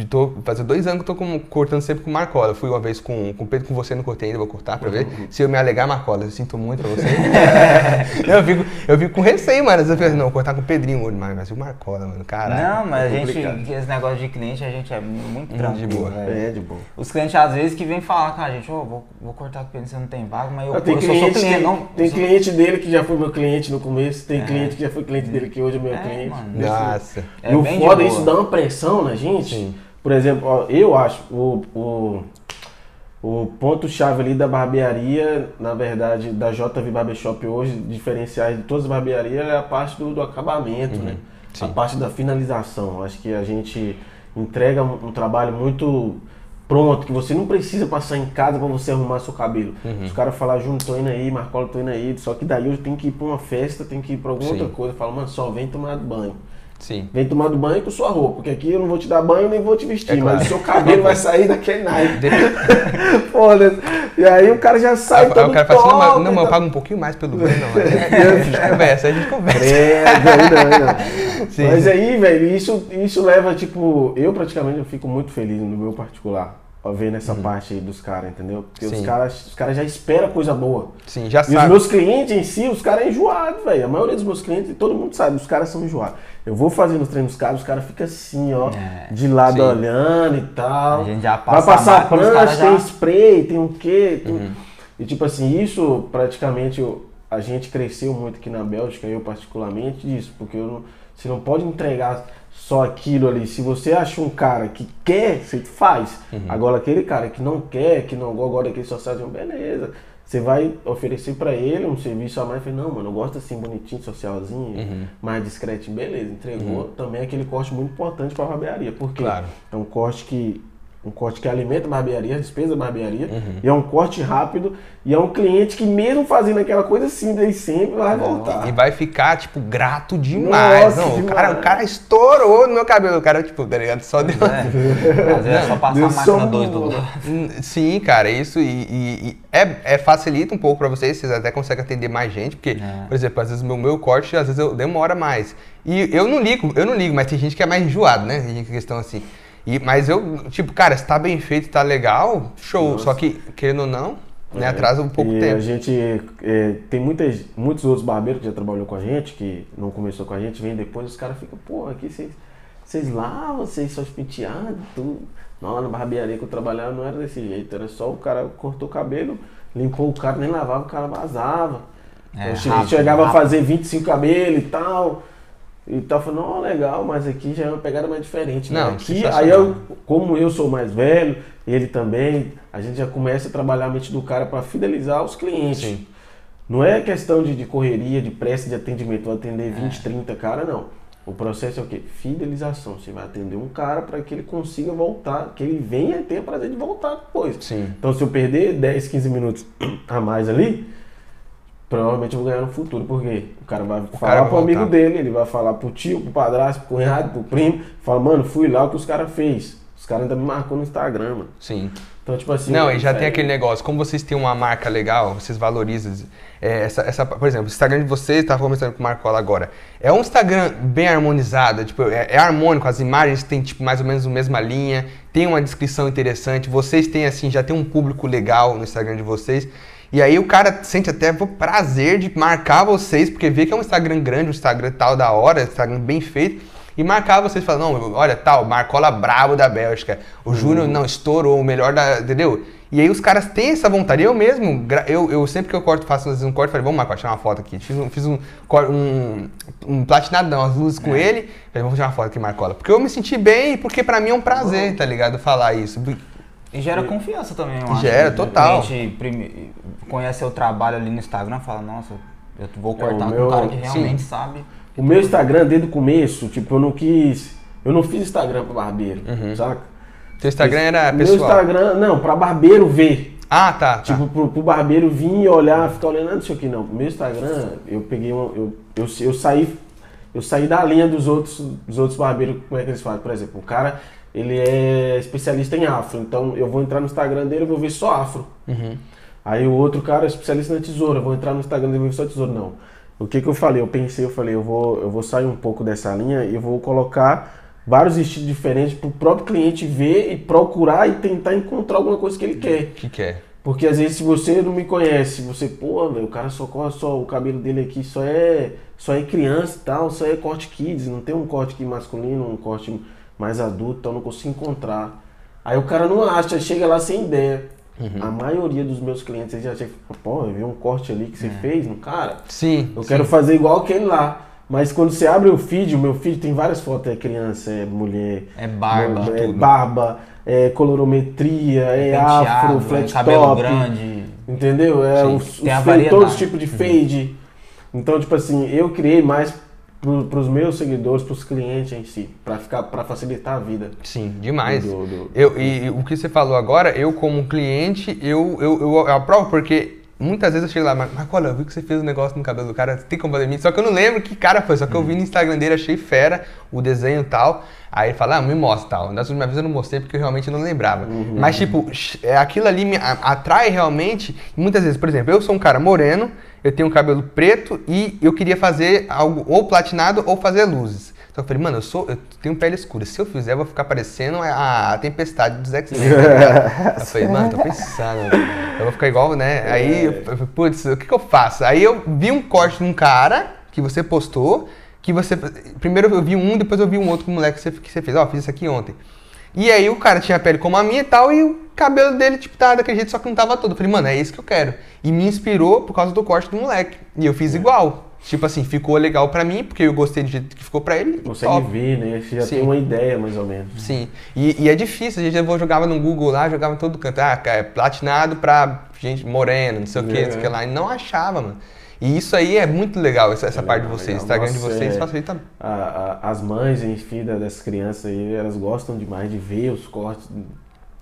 tô fazendo dois anos que eu tô com- cortando sempre com Marcola. Eu fui uma vez com, com o Pedro, com você, não cortei ainda, vou cortar pra ver. Se eu me alegar, Marcola, eu sinto muito pra você. eu, fico, eu fico com receio, mano. Às vezes Eu penso, não, vou cortar com o Pedrinho hoje, mas, mas e o Marcola, mano, caralho. Não, mas a é gente, complicado. esse negócio de cliente, a gente é muito de tranquilo, boa. velho. É, de boa. Os clientes às vezes que vêm falar com a gente, ô, vou, vou cortar com o cliente, você não tem vaga, mas eu, tem eu só sou cliente, cliente, tem, não. tem eu sou- cliente dele que já foi meu cliente no começo, tem É. cliente que já foi cliente dele que hoje é meu É, cliente. mano. Nossa. É e o de foda, boa. isso dá uma pressão na gente. Sim. Por exemplo, eu acho o, o, o ponto-chave ali da barbearia, na verdade, da JV Barbershop hoje, diferenciais de todas as barbearias, é a parte do, do acabamento, né? A Sim. parte da finalização. Acho que a gente entrega um, um trabalho muito pronto, que você não precisa passar em casa pra você arrumar seu cabelo. Os caras falam, Júnior, tô indo aí, Marcola, tô indo aí. Só que daí eu tenho que ir pra uma festa, tenho que ir pra alguma Sim. outra coisa. Fala, mano, só vem tomar banho. Sim. Vem tomar banho com sua roupa, porque aqui eu não vou te dar banho nem vou te vestir, É claro. mas o seu cabelo vai sair daquele naipe. Foda-se. E aí o cara já sai Aí, o cara fala assim, não, não, mas eu pago um pouquinho mais pelo banho, não. Aí a gente conversa, a gente conversa. É, não, não. Sim, Mas sim. aí, velho, isso, isso leva, tipo, eu praticamente eu fico muito feliz no meu particular, ó, vendo essa parte aí dos caras, entendeu? Porque os. Sim. caras os caras já esperam coisa boa. Sim, já E os meus clientes em si, os caras é enjoados, velho. A maioria dos meus clientes, todo mundo sabe, os caras são enjoados. Eu vou fazendo os treinos dos caras, os caras ficam assim, ó, É. de lado Sim. olhando e tal. A gente já Vai passa a passar máquina, os prancha, já- tem spray, tem o quê? tem- Uhum. E tipo assim, isso praticamente a gente cresceu muito aqui na Bélgica, eu particularmente, disso, porque eu não, você não pode entregar só aquilo ali. Se você acha um cara que quer, você faz. Uhum. Agora aquele cara que não quer, que não gosta daquele social, beleza. Você vai oferecer pra ele um serviço a mais, fala, não, mano, eu gosto assim, bonitinho, socialzinho, Uhum. mais discreto, beleza, entregou. Também é aquele corte muito importante pra barbearia, porque Claro. é um corte que um corte que alimenta a barbearia, a despesa da barbearia, Uhum. e é um corte rápido, e é um cliente que mesmo fazendo aquela coisa simples sempre vai voltar. E vai ficar, tipo, grato demais. Nossa, não, O, demais. cara, o cara estourou no meu cabelo. O cara, tipo, tá ligado? Só deu. É. Às vezes é só passar Deu a máquina um- 2 do lado. Hum, Sim, cara, isso e, e- e é, é facilita um pouco pra vocês, vocês até conseguem atender mais gente, porque, É. por exemplo, às vezes o meu, meu corte, às vezes eu demora mais. E eu não ligo, eu não ligo, mas tem gente que é mais enjoado, né? Tem gente que é questão assim. E, mas eu, tipo, cara, se tá bem feito, tá legal, show. Nossa. Só que, querendo ou não, né, atrasa um pouco e tempo. a gente é, tem muitas, muitos outros barbeiros que já trabalhou com a gente, que não começou com a gente, vem depois, os caras ficam, pô, aqui vocês, vocês lavam, vocês só penteados, tudo. Não, lá na barbearia que eu trabalhava não era desse jeito, era só o cara cortou o cabelo, limpou o cara, nem lavava, o cara vazava. É, eu che- rápido, chegava rápido. a fazer 25 cabelos e tal. E tal, falando, não, legal, mas aqui já é uma pegada mais diferente. né? Não, aqui, aí eu, como eu sou mais velho, ele também, a gente já começa a trabalhar a mente do cara para fidelizar os clientes. Sim. Não é questão de, de correria, de pressa de atendimento, vou atender É. 20, 30 cara, não. O processo é o quê? Fidelização. Você vai atender um cara para que ele consiga voltar, que ele venha ter o prazer de voltar depois. Sim. Então, se eu perder 10, 15 minutos a mais ali, provavelmente eu vou ganhar no futuro. Por quê? O cara vai falar cara pro amigo dele, ele vai falar pro tio, pro padrasto, pro cunhado, pro primo. Fala, mano, fui lá o que os caras fez. Os caras ainda me marcou no Instagram, mano. Sim. Então, tipo assim. Não, e já tem é- aquele negócio, como vocês têm uma marca legal, vocês valorizam é, essa, essa, por exemplo, o Instagram de vocês, estava conversando com o Marcola agora, é um Instagram bem harmonizado, tipo, é, é harmônico, as imagens têm tipo mais ou menos a mesma linha, tem uma descrição interessante, vocês têm assim, já tem um público legal no Instagram de vocês. E aí o cara sente até o prazer de marcar vocês, porque vê que é um Instagram grande, um Instagram tal da hora, um Instagram bem feito. E marcar vocês falar, não, olha, tal, Marcola brabo da Bélgica. O Júnior, não, estourou, o melhor da. Entendeu? E aí os caras têm essa vontade. Eu mesmo, eu, eu sempre que eu corto, faço um corte, falei, vamos Marcola, tirar uma foto aqui. Fiz um, fiz um, um, um platinadão, as luzes com ele. Falei, vamos tirar uma foto aqui, Marcola. Porque eu me senti bem e porque pra mim é um prazer, tá ligado? Falar isso. E gera confiança também, eu acho. Gera, O total. cliente prime- conhece seu trabalho ali no Instagram fala, nossa, eu vou É, cortar o com meu- um cara que sim. realmente sabe. O meu Instagram, desde o começo, tipo, eu não quis. Eu não fiz Instagram pra barbeiro, Uhum. saca? Teu Instagram era Meu pessoal? Instagram, não, pra barbeiro ver. Ah, tá. tá. Tipo, pro, pro barbeiro vir e olhar, ficar olhando, não sei o que, não. Pro meu Instagram, eu peguei uma. Eu, eu, eu saí. Eu saí da linha dos outros, dos outros barbeiros, como é que eles fazem? Por exemplo, o cara, ele é especialista em afro, então eu vou entrar no Instagram dele e vou ver só afro. Uhum. Aí o outro cara é especialista na tesoura, eu vou entrar no Instagram dele e vou ver só tesoura. Não. O que que eu falei? Eu pensei, eu falei, eu vou, eu vou sair um pouco dessa linha e vou colocar vários estilos diferentes pro próprio cliente ver e procurar e tentar encontrar alguma coisa que ele quer. O que que é? Porque às vezes se você não me conhece, você, pô, meu, o cara só corta só o cabelo dele aqui só é só é criança e tal, só é corte kids, não tem um corte aqui masculino, um corte mais adulto, então eu não consigo encontrar. Aí o cara não acha, chega lá sem ideia. A maioria dos meus clientes já chegam, pô, eu vi um corte ali que você fez no cara. Sim. Eu sim. quero fazer igual aquele lá. Mas quando você abre o feed, o meu feed tem várias fotos, é criança, é mulher, É barba, é tudo. barba, é colorometria, é, afro, penteado, flat é cabelo top. grande. Entendeu? É Sim, os, os tem todos os tipos de fade. Então, tipo assim, eu criei mais pro, pros meus seguidores, pros clientes em si, pra ficar para facilitar a vida. Sim, demais. Do- do- Eu, e, e o que você falou agora, eu como cliente, eu, eu, eu aprovo, porque muitas vezes eu chego lá, mas Marcola, eu vi que você fez um negócio no cabelo do cara, tem como fazer mim? Só que eu não lembro que cara foi, só que eu vi no Instagram dele, achei fera o desenho e tal. Aí ele fala, ah, me mostra tal. Das últimas vezes eu não mostrei porque eu realmente não lembrava. Mas, tipo, é, aquilo ali me atrai realmente. Muitas vezes, por exemplo, eu sou um cara moreno, eu tenho um cabelo preto e eu queria fazer algo ou platinado ou fazer luzes. Então eu falei, mano, eu sou, eu tenho pele escura. Se eu fizer, eu vou ficar parecendo a, a tempestade dos X-Men. ligado? eu falei, mano, tô pensando. Eu vou ficar igual, né? Aí eu falei, putz, o que, que eu faço? Aí eu vi um corte de um cara que você postou, que você. Primeiro eu vi um, depois eu vi um outro com o moleque que você, que você fez. Ó, fiz isso aqui ontem. E aí o cara tinha a pele como a minha e tal, e o cabelo dele, tipo, tava daquele jeito, só que não tava todo. Eu falei, mano, é isso que eu quero. E me inspirou por causa do corte do moleque. E eu fiz igual. Tipo assim, ficou legal pra mim, porque eu gostei do jeito que ficou pra ele. Consegue top. ver, né? Você já Sim. tem uma ideia, mais ou menos. Sim. E, e é difícil, a gente eu jogava no Google lá, jogava em todo canto. Ah, cara, é platinado pra gente morena, não sei o que, não sei o que lá. E não achava, mano. E isso aí é muito legal, essa, essa parte de vocês. O. Instagram de Nossa, vocês é- facilita. A- a- as mães, enfim, da- das crianças aí, elas gostam demais de ver os cortes.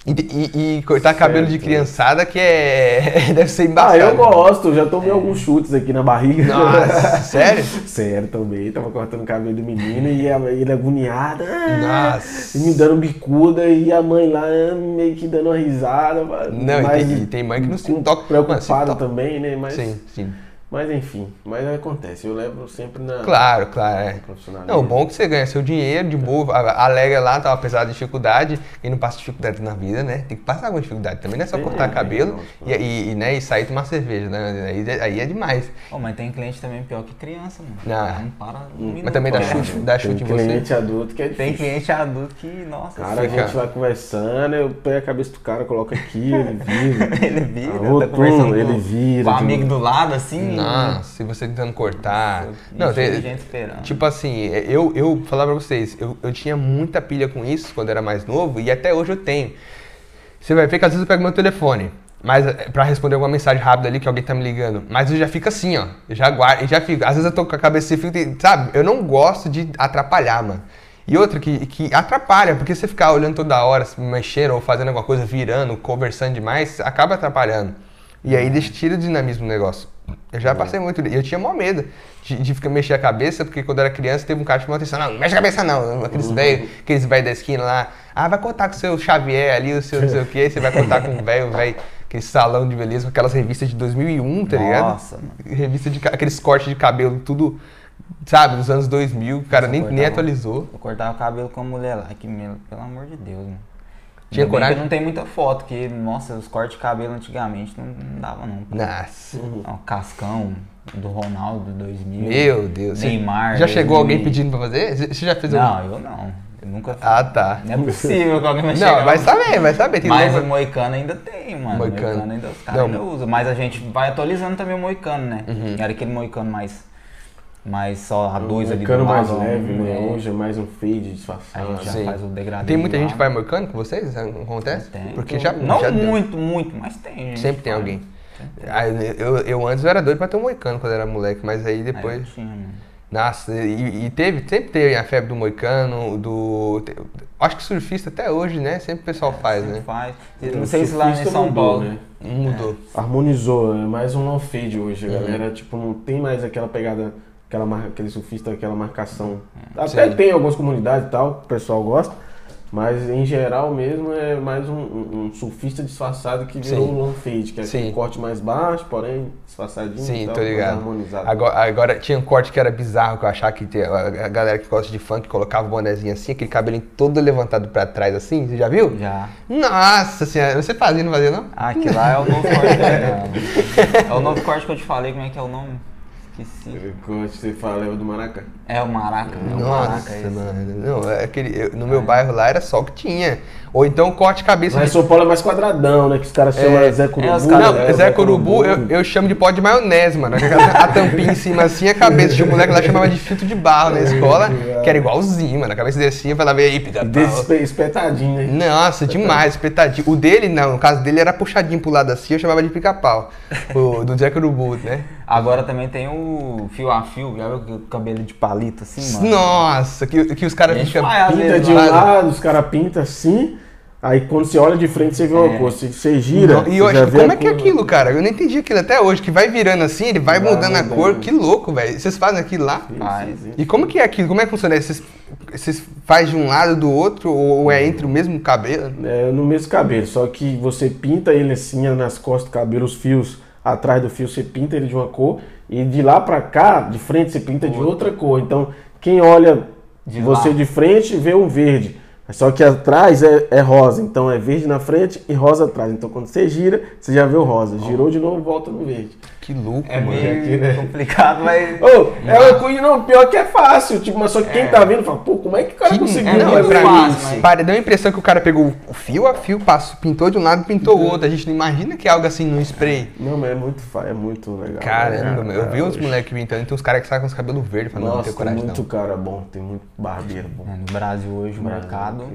E, e- e cortar cabelo de Certo. criançada que é. deve ser Ah, embaçado. eu gosto, já tomei alguns chutes aqui na barriga. Nossa, sério? Sério também, tava cortando o cabelo do menino e ele agoniada, ah, Nossa. e me dando bicuda e a mãe lá ah, meio que dando uma risada. Não, e mas tem- e tem mãe que não se toca- Preocupada Mano, se toca. também, né? Mas, Sim, sim. Mas enfim, mas acontece, eu levo sempre na Claro, claro. É. profissionalismo. Não, o bom é que você ganha seu dinheiro de boa, a- alega lá, tá, apesar de dificuldade, e não passa dificuldade na vida, né? Tem que passar alguma dificuldade também, não é só Tem, cortar tem, cabelo e, e, e, né, e sair tomar cerveja, né? Aí, aí é demais. Pô, mas tem cliente também pior que criança, mano. Ah. Não para um Mas minuto, também dá chute, dá Tem chute em você. cliente adulto que é Tem difícil. cliente adulto que, nossa, Cara, a Fica- gente vai conversando, eu pego a cabeça do cara, coloco aqui, ele vira. ele vira, Ah, tá conversando ele com, vira, com o amigo do lado, assim. Nossa, se você tentando cortar. Não, Não, tem, gente esperando. Tipo assim, eu, eu falar pra vocês, eu, eu tinha muita pilha com isso quando era mais novo e até hoje eu tenho. Você vai ver que às vezes eu pego meu telefone, mas é, pra responder alguma mensagem rápida ali que alguém tá me ligando, mas eu já fico assim, ó. Eu já guardo, eu já fico. Às vezes eu tô com a cabeça e fico, sabe? Eu não gosto de atrapalhar, mano. E outra que, que atrapalha, porque você ficar olhando toda hora, se mexendo ou fazendo alguma coisa, virando, conversando demais, acaba atrapalhando. E aí deixa, tira o dinamismo do negócio. Eu já passei muito. E eu tinha maior medo de, de ficar mexer a cabeça, porque quando eu era criança teve um cara que chamou atenção. Não, não mexe a cabeça não. Aqueles velhos aqueles da esquina lá. Ah, vai contar com o seu Xavier ali, o seu não sei o quê. Você vai contar com o velho, velho, aquele salão de beleza, com aquelas revistas de 2001, tá ligado? Nossa, mano. Revista de aqueles cortes de cabelo, tudo, sabe, dos anos 2000. O cara nem, eu nem cortava. atualizou. Eu cortava o cabelo com a mulher lá, que, pelo amor de Deus, mano. Tinha Ainda coragem? não tem muita foto, que, nossa, os cortes de cabelo antigamente não, não dava não. Nossa. Ó, Cascão do Ronaldo 2000. Meu Deus. Neymar. Já chegou alguém 2000. pedindo pra fazer? Você já fez algum? Não, eu não. Eu nunca fiz. Ah, tá. Não é possível que alguém vai Não, chegar. vai saber, vai saber. Tem Mas o Moicano ainda tem, mano. Moicano. O Moicano ainda, os caras Não. ainda usam. Mas a gente vai atualizando também o Moicano, né? Uhum. Era aquele Moicano mais. Mais só a dois ali do Ficando mais lado, leve, um, né? é. Hoje é mais um fade A disfarçado. gente já Sim. faz o degradê. Tem muita de gente que lado. vai moicano com vocês? Não Acontece? Tem. Porque já Não já deu. muito, muito, mas tem. gente Sempre tem faz. alguém. Ah, eu, eu antes eu era doido pra ter um moicano quando era moleque, mas aí Aí depois. eu tinha, mano. Nossa, e, e teve, sempre teve a febre do moicano, do. te- acho que surfista até hoje, né? Sempre o pessoal faz, Sempre né? faz. Não sei se lá em São mudou, Paulo. né? Mudou. Harmonizou, é mais um long fade hoje. Uhum. A galera, tipo, não tem mais aquela pegada, aquela mar... aquele surfista, aquela marcação. Até Sim. tem algumas comunidades e tal, que o pessoal gosta. Mas em geral mesmo é mais um, um- um surfista disfarçado que virou Sim. um long fade, que é Sim. aquele corte mais baixo, porém disfarçadinho Sim, e tal, tô ligado. harmonizado. Agora, agora tinha um corte que era bizarro, que eu achava que tinha, a galera que gosta de funk colocava o bonezinho assim, aquele cabelinho todo levantado pra trás assim, você já viu? Já. Nossa senhora, você fazia, não fazia não? Ah, que lá é o novo corte. né? É o novo corte que eu te falei, como é que é o nome? Esqueci. O corte que você fala é o do Maraca. É o Maraca. É o Nossa, Maraca esse. Não, é aquele, eu- no meu bairro lá era só o que tinha. Ou então corte de cabeça Mas de São Paulo é mais quadradão, né? Que os caras chamam Zé Curubu. os caras- Não, né? Zé Corubu, eu, eu chamo de pó de maionese, mano. A tampinha em cima assim, a cabeça de um moleque lá chamava de filtro de barro na escola, que era igualzinho, mano. A cabeça descia e falava, e aí, espe- espetadinho, né? Nossa, demais, espetadinho. O dele, não, no caso dele era puxadinho pro lado assim, eu chamava de pica-pau. O do Zé Corubu, né? Agora também tem o fio a fio, já viu o cabelo de palito assim, mano? Nossa, que, que os caras ficam. Pinta vezes de um lá- lado, os caras pintam assim. Aí quando você olha de frente, você vê uma É. cor. Se você gira. E você hoje, já vê como a é que é aquilo, cara? Eu não entendi aquilo até hoje, que vai virando assim, ele vai Vai mudando a mudando. cor. Que louco, velho. Vocês fazem aquilo lá? Faz. E como que é aquilo? Como é que funciona? Vocês, vocês fazem de um lado do outro ou é entre o mesmo cabelo? É, no mesmo cabelo, só que você pinta ele assim nas costas do cabelo, os fios atrás do fio, você pinta ele de uma cor, e de lá pra cá, de frente, você pinta de outra cor. Então, quem olha De você lá. de frente vê um verde. Só que atrás é, é rosa, então é verde na frente e rosa atrás. Então quando você gira, você já vê o rosa. Girou de novo, volta no verde. Que louco, É mano. meio aqui, né? complicado, mas. Ô, é uma coisa, não, pior que é fácil, tipo, mas só que quem tá vendo fala, pô, como é que o cara Que- conseguiu é, não, é pra fácil, isso? mas- Pare, deu a impressão que o cara pegou o fio a fio, passou, pintou de um lado e pintou o outro. A gente não imagina que é algo assim no spray. Não, mas é muito, é muito legal. Caramba, né, meu. Eu cara? vi uns moleques pintando, tem uns caras que saem com os cabelos verdes, falando, não Nossa, tem coragem muito não. cara bom, tem muito barbeiro bom. É, no Brasil hoje o mercado.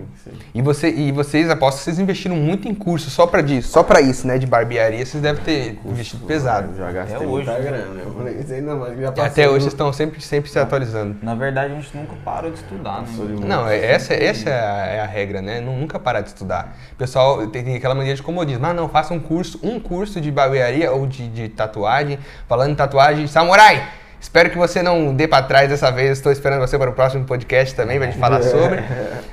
E, você, e vocês, aposto que vocês investiram muito em curso só pra disso, só pra isso, né, de barbearia, vocês devem ter investido pesado. Já gastei Até muita hoje. grana. Eu falei, isso ainda mais, já E passou até hoje estão sempre, sempre se atualizando. Na verdade, a gente nunca parou de estudar, né? Não, é- essa, essa é, a, é a regra, né? Não, nunca parar de estudar. O pessoal tem, tem aquela mania de comodismo. Ah, não, faça um curso, um curso de barbearia ou de, de tatuagem. Falando em tatuagem, samurai! Espero que você não dê pra trás dessa vez. Estou esperando você para o próximo podcast também, pra gente falar sobre.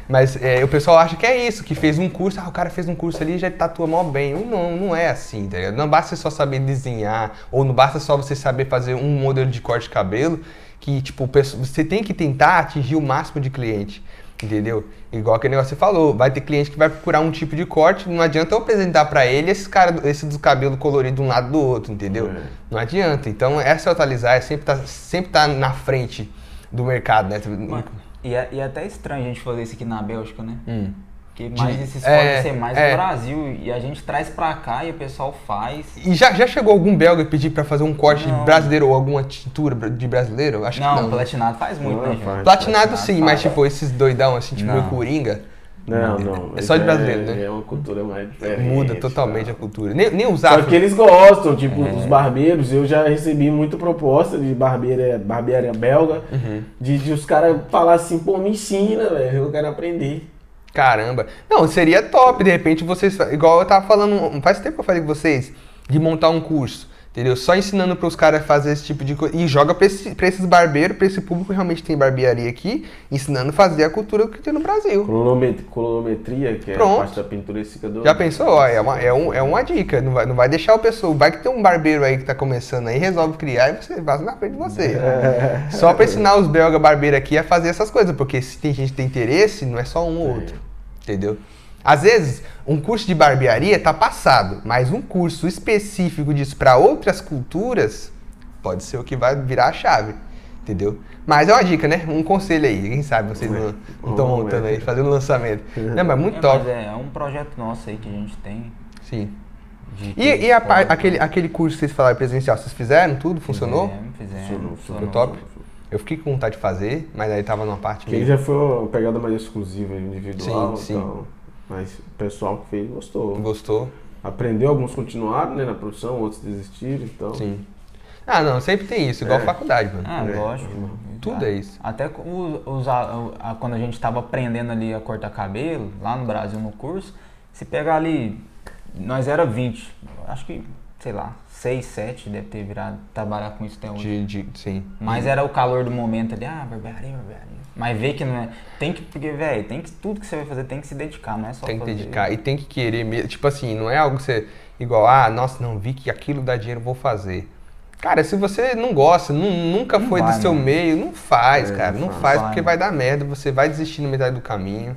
Mas é, o pessoal acha que é isso, que fez um curso, ah, o cara fez um curso ali e já tatua mó bem. Não, não é assim, tá ligado? Não basta só saber desenhar, ou não basta só você saber fazer um modelo de corte de cabelo, que, tipo, você tem que tentar atingir o máximo de cliente. Entendeu? Igual aquele negócio que você falou, vai ter cliente que vai procurar um tipo de corte, não adianta eu apresentar pra ele esse cara, esse do cabelo colorido de um lado do outro, entendeu? É. Não adianta. Então, é se atualizar, é sempre tá, sempre tá na frente do mercado, né? Mano, E é, e é até estranho a gente fazer isso aqui na Bélgica, né? Hum. Porque mais esses é, podem ser mais é. no Brasil. E a gente traz pra cá e o pessoal faz. E já, já chegou algum belga pedir pra fazer um corte Não. brasileiro ou alguma tintura de brasileiro? Acho não, que não. né? platinado faz muito, Não, né, gente? faz. Platinado sim, mas faz. tipo, esses doidão assim, tipo Não. meio coringa, Não, não. É só de mas brasileiro, né? É uma cultura mais diferente. muda totalmente a tá? cultura. Nem, nem os Só afro. que eles gostam, tipo, É. os barbeiros, eu já recebi muita proposta de barbearia, barbearia belga, Uhum. de, de os caras falar assim, pô, me ensina, velho, eu quero aprender. Caramba. Não, seria top, de repente vocês. Igual eu tava falando. Faz tempo que eu falei com vocês de montar um curso. Entendeu? Só ensinando pros caras fazer esse tipo de coisa. E joga pra, esse- esses barbeiros, pra esse público que realmente tem barbearia aqui, ensinando a fazer a cultura que tem no Brasil. Cronomet- Cronometria, que é Pronto. a parte da pintura esse fica do- Já pensou? Ó, é, uma, é, um, é uma dica. Não vai, não vai deixar o pessoal. Vai que tem um barbeiro aí que tá começando aí, resolve criar e você passa na frente de você. Só pra ensinar os belga barbeiros aqui a fazer essas coisas. Porque se tem gente que tem interesse, não é só um ou outro. Entendeu? Às vezes, um curso de barbearia tá passado, mas um curso específico disso para outras culturas pode ser o que vai virar a chave. Entendeu? Mas é uma dica, né? Um conselho aí. Quem sabe vocês não estão montando é. aí, fazendo lançamento. Não, mas muito É, top. mas é, é um projeto nosso aí que a gente tem. Sim. E, e a aquele, aquele curso que vocês falaram presencial, vocês fizeram tudo? Funcionou? Fizemos, fizemos, Funcionou, funcionou. top. Eu fiquei com vontade de fazer, mas aí tava numa parte Que meio... já foi uma pegada mais exclusiva, individual Sim, sim. tal. Mas o pessoal que fez gostou. Gostou? Aprendeu, alguns continuaram né, na produção, outros desistiram, então. Sim. Ah, não, sempre tem isso, igual É. faculdade, mano. Ah, É, lógico. Tudo é isso. Até com o- os, a- a- quando a gente tava aprendendo ali a cortar cabelo, lá no Brasil no curso, se pegar ali, nós era 20, acho que, sei lá, 6, 7 deve ter virado trabalhar com isso até hoje. De, de, sim. Mas era o calor do momento ali, ah, barbearia, barbearia. Mas vê que não é. Tem que, porque, velho, tem que. Tudo que você vai fazer tem que se dedicar, não é só Tem que fazer. dedicar e tem que querer mesmo. Tipo assim, não é algo que você. Igual, ah, nossa, não vi que aquilo dá dinheiro, vou fazer. Cara, se você não gosta, nu- nunca Não foi vai, do seu mano. meio, não faz, É, cara. não Não faz. faz porque vai dar merda, você vai desistir na metade do caminho.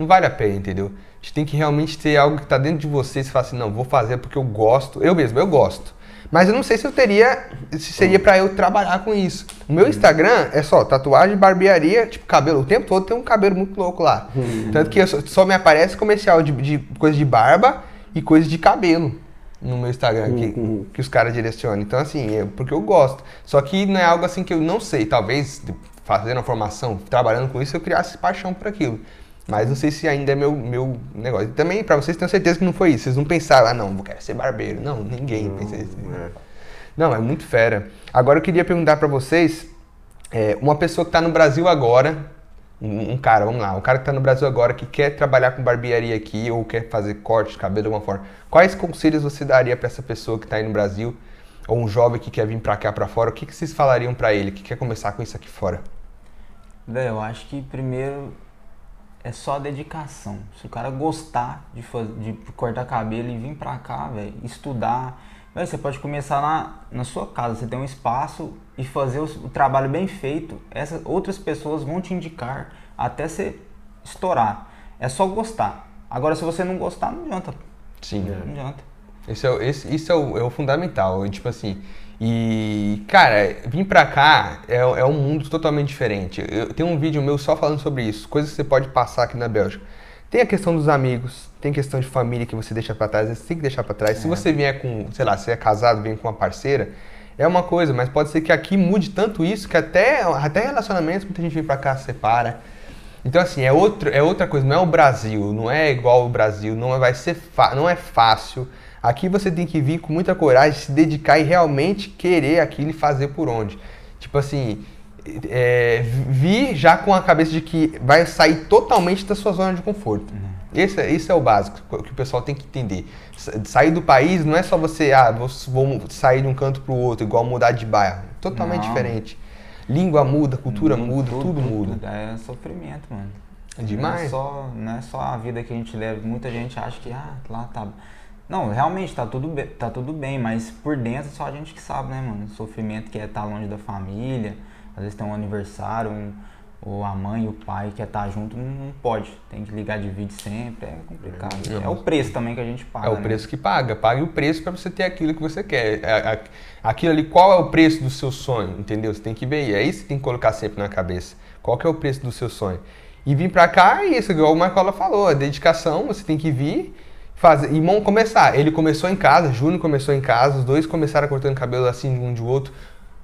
Não vale a pena, entendeu? A gente tem que realmente ter algo que tá dentro de você e você fala assim, não, vou fazer porque eu gosto. Eu mesmo, eu gosto. Mas eu não sei se eu teria, se seria pra eu trabalhar com isso. O meu Instagram é só tatuagem, barbearia, tipo, cabelo. O tempo todo tem um cabelo muito louco lá. Tanto que só, só me aparece comercial de, de coisa de barba e coisa de cabelo no meu Instagram, que, Uhum. que os caras direcionam. Então, assim, é porque eu gosto. Só que não é algo assim que eu não sei. Talvez fazendo a formação, trabalhando com isso, eu criasse paixão por aquilo. Mas não sei se ainda é meu, meu negócio. E também, pra vocês, tenho certeza que não foi isso. Vocês não pensaram, ah, não, vou querer ser barbeiro. Não, ninguém pensa isso. É. Não, é muito fera. Agora eu queria perguntar pra vocês, é, uma pessoa que tá no Brasil agora, um, um cara, vamos lá, um cara que tá no Brasil agora que quer trabalhar com barbearia aqui ou quer fazer corte de cabelo de alguma forma, quais conselhos você daria pra essa pessoa que tá aí no Brasil ou um jovem que quer vir pra cá, pra fora? O que, que vocês falariam pra ele que quer começar com isso aqui fora? Velho, eu acho que primeiro é só a dedicação. Se o cara gostar de, faz- de cortar cabelo e vir pra cá, velho, estudar, velho, você pode começar na, na sua casa, você tem um espaço e fazer o, o trabalho bem feito. Essas outras pessoas vão te indicar até você estourar. É só gostar. Agora, se você não gostar, não adianta. Sim. Não adianta. Esse é, esse, isso é o, é o fundamental, tipo assim. E, cara, vir pra cá é, é um mundo totalmente diferente. Eu tenho um vídeo meu só falando sobre isso, coisas que você pode passar aqui na Bélgica. Tem a questão dos amigos, tem questão de família que você deixa pra trás, você tem que deixar pra trás. Se você vier com, sei lá, se é casado, vem com uma parceira, é uma coisa, mas pode ser que aqui mude tanto isso que até, até relacionamentos, muita gente vem pra cá, se separa. Então, assim, é, outro, é outra coisa, não é o Brasil, não é igual o Brasil, não é- vai ser não é fácil. Aqui você tem que vir com muita coragem, se dedicar e realmente querer aquilo e fazer por onde. Tipo assim, é, vir já com a cabeça de que vai sair totalmente da sua zona de conforto. Esse, é- esse é o básico que o pessoal tem que entender. Sa- Sair do país não é só você, ah, vou, vou sair de um canto para o outro, igual mudar de bairro. Totalmente Não. diferente. Língua muda, cultura Tudo, muda, tudo, muda. tudo. É sofrimento, mano. É demais. Não é, só, não é só a vida que a gente leva. Muita gente acha que ah, lá tá. Não, realmente tá tudo, bem, tá tudo bem, mas por dentro só a gente que sabe, né, mano? O sofrimento que é estar longe da família, às vezes tem um aniversário, um, ou a mãe e o pai quer estar junto, não, pode. Tem que ligar de vídeo sempre, é complicado. Não. É o preço também que a gente paga. É o né? preço que paga. Pague o preço para você ter aquilo que você quer. É, é, Aquilo ali, qual é o preço do seu sonho, entendeu? Você tem que ver. É isso que tem que colocar sempre na cabeça. Qual que é o preço do seu sonho? E vir pra cá é isso, igual o Marcola falou. A dedicação, você tem que vir, fazer. E vamos começar. Ele começou em casa, Júnior começou em casa, os dois começaram cortando cabelo assim um de outro.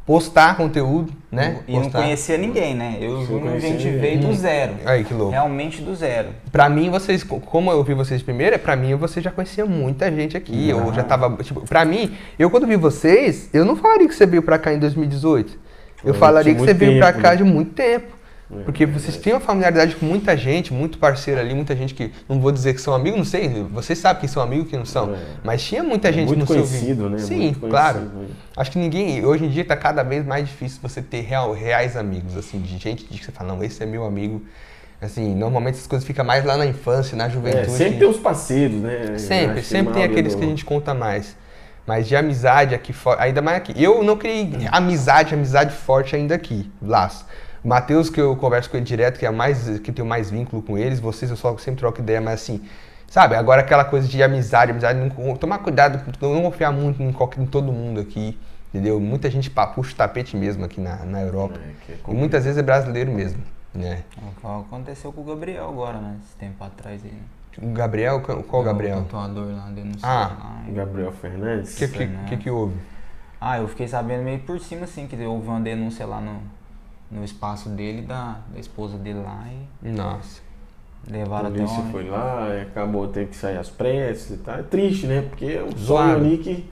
Postar conteúdo, né? E não Postar. conhecia ninguém, né? Eu e o Não Júnior, a gente ninguém. veio do zero. Aí, que louco. Realmente do zero. Pra mim, vocês, como eu vi vocês primeiro, pra mim você já conhecia muita gente aqui. Eu já tava, tipo, pra mim, eu quando vi vocês, eu não falaria que você veio pra cá em 2018. Eu É, falaria que você veio pra tempo, cá né? de muito tempo. É, Porque vocês têm uma familiaridade com muita gente, muito parceiro ali, muita gente que não vou dizer que são amigos, não sei, vocês sabem que são amigos que não são, É. mas tinha muita gente muito no seu conhecido, vídeo. né? Sim, Muito claro. né? Acho que ninguém, hoje em dia tá cada vez mais difícil você ter real, reais amigos, assim, de gente de que você fala, não, esse é meu amigo. Assim, normalmente essas coisas ficam mais lá na infância, na É, juventude. sempre tem os parceiros, né? Sempre, sempre tem aqueles que a gente conta mais. Mas de amizade aqui fora, ainda mais aqui. Eu não criei amizade, amizade forte ainda aqui, laço. O Matheus, que eu converso com ele direto, que é mais que tenho mais vínculo com eles, vocês eu só sempre troco ideia, mas assim, sabe? Agora aquela coisa de amizade, amizade, não- tomar cuidado, não confiar muito em, qualquer, em todo mundo aqui, entendeu? Muita gente puxa o tapete mesmo aqui na, na Europa. É, que é e muitas vezes é brasileiro mesmo, né? Aconteceu com o Gabriel agora, né? Esse tempo atrás aí. O Gabriel, qual O Gabriel? tatuador lá denunciou Ah. lá. O Gabriel Fernandes. O que, que, que que houve? Ah, eu fiquei sabendo meio por cima, assim, que houve uma denúncia lá no, no espaço dele, da, da esposa dele lá, e Nossa. A levaram até polícia foi lá e acabou, teve que sair às pressas e tal. É triste, né? Porque o sonho Zoado. ali que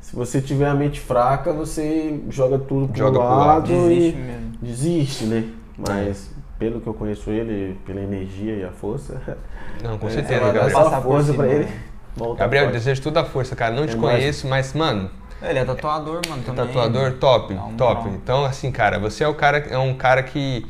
Se você tiver a mente fraca, você joga tudo pro Joga pro lado. lado Desiste e mesmo. desiste, né? Mas pelo que eu conheço ele, pela energia e a força, Não, com é, certeza, dar Gabriel. Passar por força pra ele. né? Volta Gabriel, desejo toda a força, cara. Não te É conheço, mas, mano, Ele é tatuador, mano, também. tatuador top, Dá um top. grau. Então, assim, cara, você é o cara, é um cara que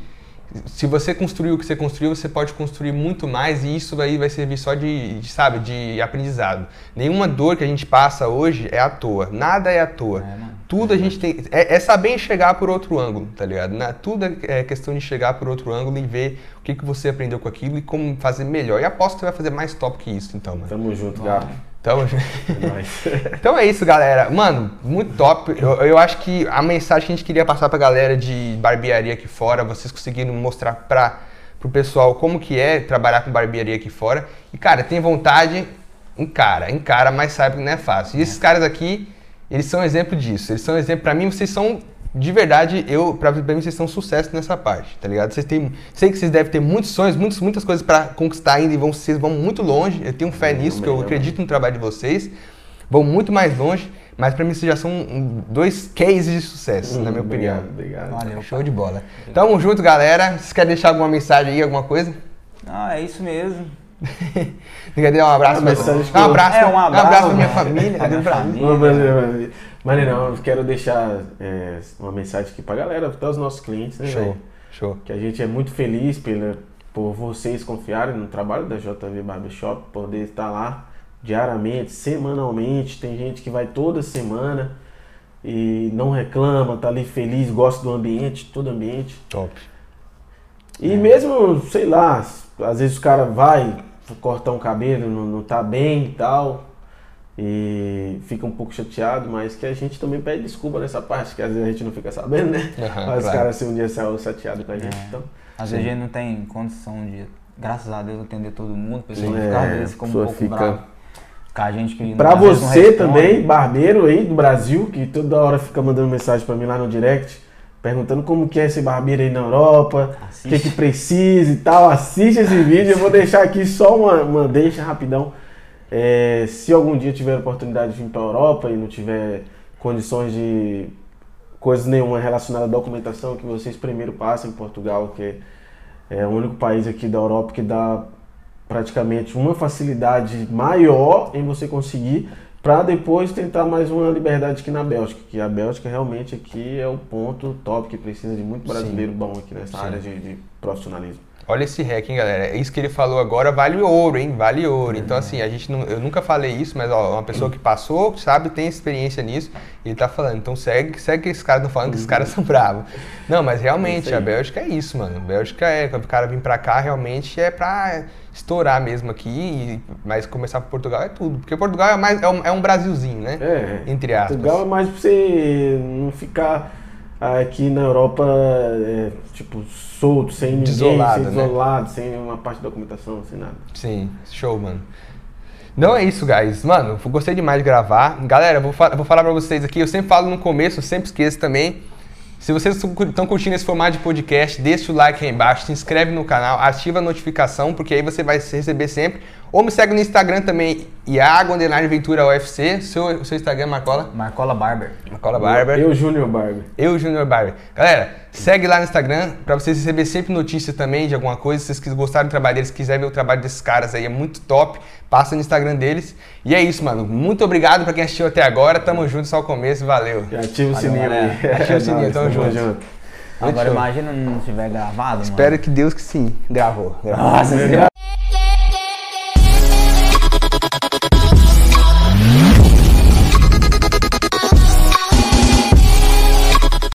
se você construiu o que você construiu, você pode construir muito mais e isso aí vai servir só de, de, sabe, de aprendizado. Nenhuma dor que a gente passa hoje é à toa. Nada é à toa. É. Tudo a gente tem. É, é saber enxergar por outro ângulo, tá ligado? Na- tudo é questão de chegar por outro ângulo e ver o que, que você aprendeu com aquilo e como fazer melhor. E aposto que você vai fazer mais top que isso, então, mano. Tamo junto, Gabi. Então, É nóis. então é isso, galera. Mano, muito top. Eu, eu acho que a mensagem que a gente queria passar pra galera de barbearia aqui fora, vocês conseguiram mostrar pra, pro pessoal como que é trabalhar com barbearia aqui fora. E, cara, tem vontade, encara, encara, mas sabe que não é fácil. E esses caras aqui, eles são exemplo disso. Eles são exemplo, pra mim, vocês são. De verdade, eu, pra, pra mim, vocês são sucesso nessa parte, tá ligado? Vocês têm, sei que vocês devem ter muitos sonhos, muitas, muitas coisas pra conquistar ainda e vão, vocês vão muito longe. Eu tenho fé nisso, que eu Amém, acredito no trabalho de vocês. Vão muito mais longe, mas pra mim vocês já são um- dois cases de sucesso, na minha opinião. Obrigado, obrigado. Valeu. Show de bola. Tamo junto, galera. Vocês querem deixar alguma mensagem aí, alguma coisa? Ah, é isso mesmo. Quer dar um abraço? Ah, pra- que um abraço, É, um um abraço, abraço, pra minha né? família. Pra minha pra família. mim. Não, eu quero deixar é, uma mensagem aqui pra galera, até os nossos clientes, né? Show, velho? show. Que a gente é muito feliz pela, por vocês confiarem no trabalho da JV Barbershop, poder estar lá diariamente, semanalmente. Tem gente que vai toda semana e não reclama, tá ali feliz, gosta do ambiente, todo ambiente. Top. E mesmo, sei lá, às vezes o cara vai cortar um cabelo, não, não tá bem e tal, e fica um pouco chateado, mas que a gente também pede desculpa nessa parte, que às vezes a gente não fica sabendo, né? Aham, mas os claro. caras se um dia saiu chateado com a gente, É. então. Às vezes a gente não tem condição de, graças a Deus, atender todo mundo. A pessoa É, fica, às vezes, como um pouco fica- brava com a gente que Pra você também, barbeiro aí do Brasil, que toda hora fica mandando mensagem pra mim lá no direct, perguntando como que é ser barbeiro aí na Europa, o que que precisa e tal, assiste esse vídeo, eu vou deixar aqui só uma, uma deixa rapidão. É, se algum dia tiver oportunidade de vir pra Europa e não tiver condições de coisas nenhuma relacionada à documentação, que vocês primeiro passem em Portugal, que é o único país aqui da Europa que dá praticamente uma facilidade maior em você conseguir para depois tentar mais uma liberdade aqui na Bélgica, que a Bélgica realmente aqui é o ponto top que precisa de muito brasileiro bom aqui nessa Sim. área de, de profissionalismo. Olha esse hack, hein, galera. É Isso que ele falou agora vale ouro, hein? Vale ouro. Então, assim, a gente não, eu nunca falei isso, mas ó, uma pessoa que passou, sabe, tem experiência nisso, e ele tá falando. Então segue, segue que esses caras estão falando que esses caras são bravos. Não, mas realmente, aí. a Bélgica é isso, mano. A Bélgica é, quando o cara vir pra cá, realmente é pra estourar mesmo aqui, e- mas começar por Portugal é tudo. Porque Portugal é, mais, é, um, é um Brasilzinho, né? É, Entre aspas. Portugal é mais pra você não ficar aqui na Europa, é, tipo, solto, sem ninguém, Desolado, sem né? isolado, sem nenhuma parte de documentação, sem nada. Sim, show, mano. Não é isso, guys. Mano, gostei demais de gravar. Galera, vou, fa- vou falar pra vocês aqui. Eu sempre falo no começo, eu sempre esqueço também. Se vocês estão curtindo esse formato de podcast, deixa o like aí embaixo, se inscreve no canal, ativa a notificação, porque aí você vai receber sempre. Ou me segue no Instagram também, Iago Underline Ventura UFC. Seu, seu Instagram, Marcola? Marcola Barber. Marcola Barber. Eu, Júnior Barber. Eu, Junior Barber. Galera, segue lá no Instagram pra vocês receberem sempre notícia também de alguma coisa. Se vocês gostarem do trabalho deles, quiserem ver o trabalho desses caras aí, é muito top. Passa no Instagram deles. E é isso, mano. Muito obrigado pra quem assistiu até agora. Tamo junto, só o começo. Valeu. E ativa o Valeu, sininho aí. Ativa o sininho, tamo junto. Agora show. imagina não tiver gravado, mano. Espero que Deus que sim. Gravou. Gravou. Nossa,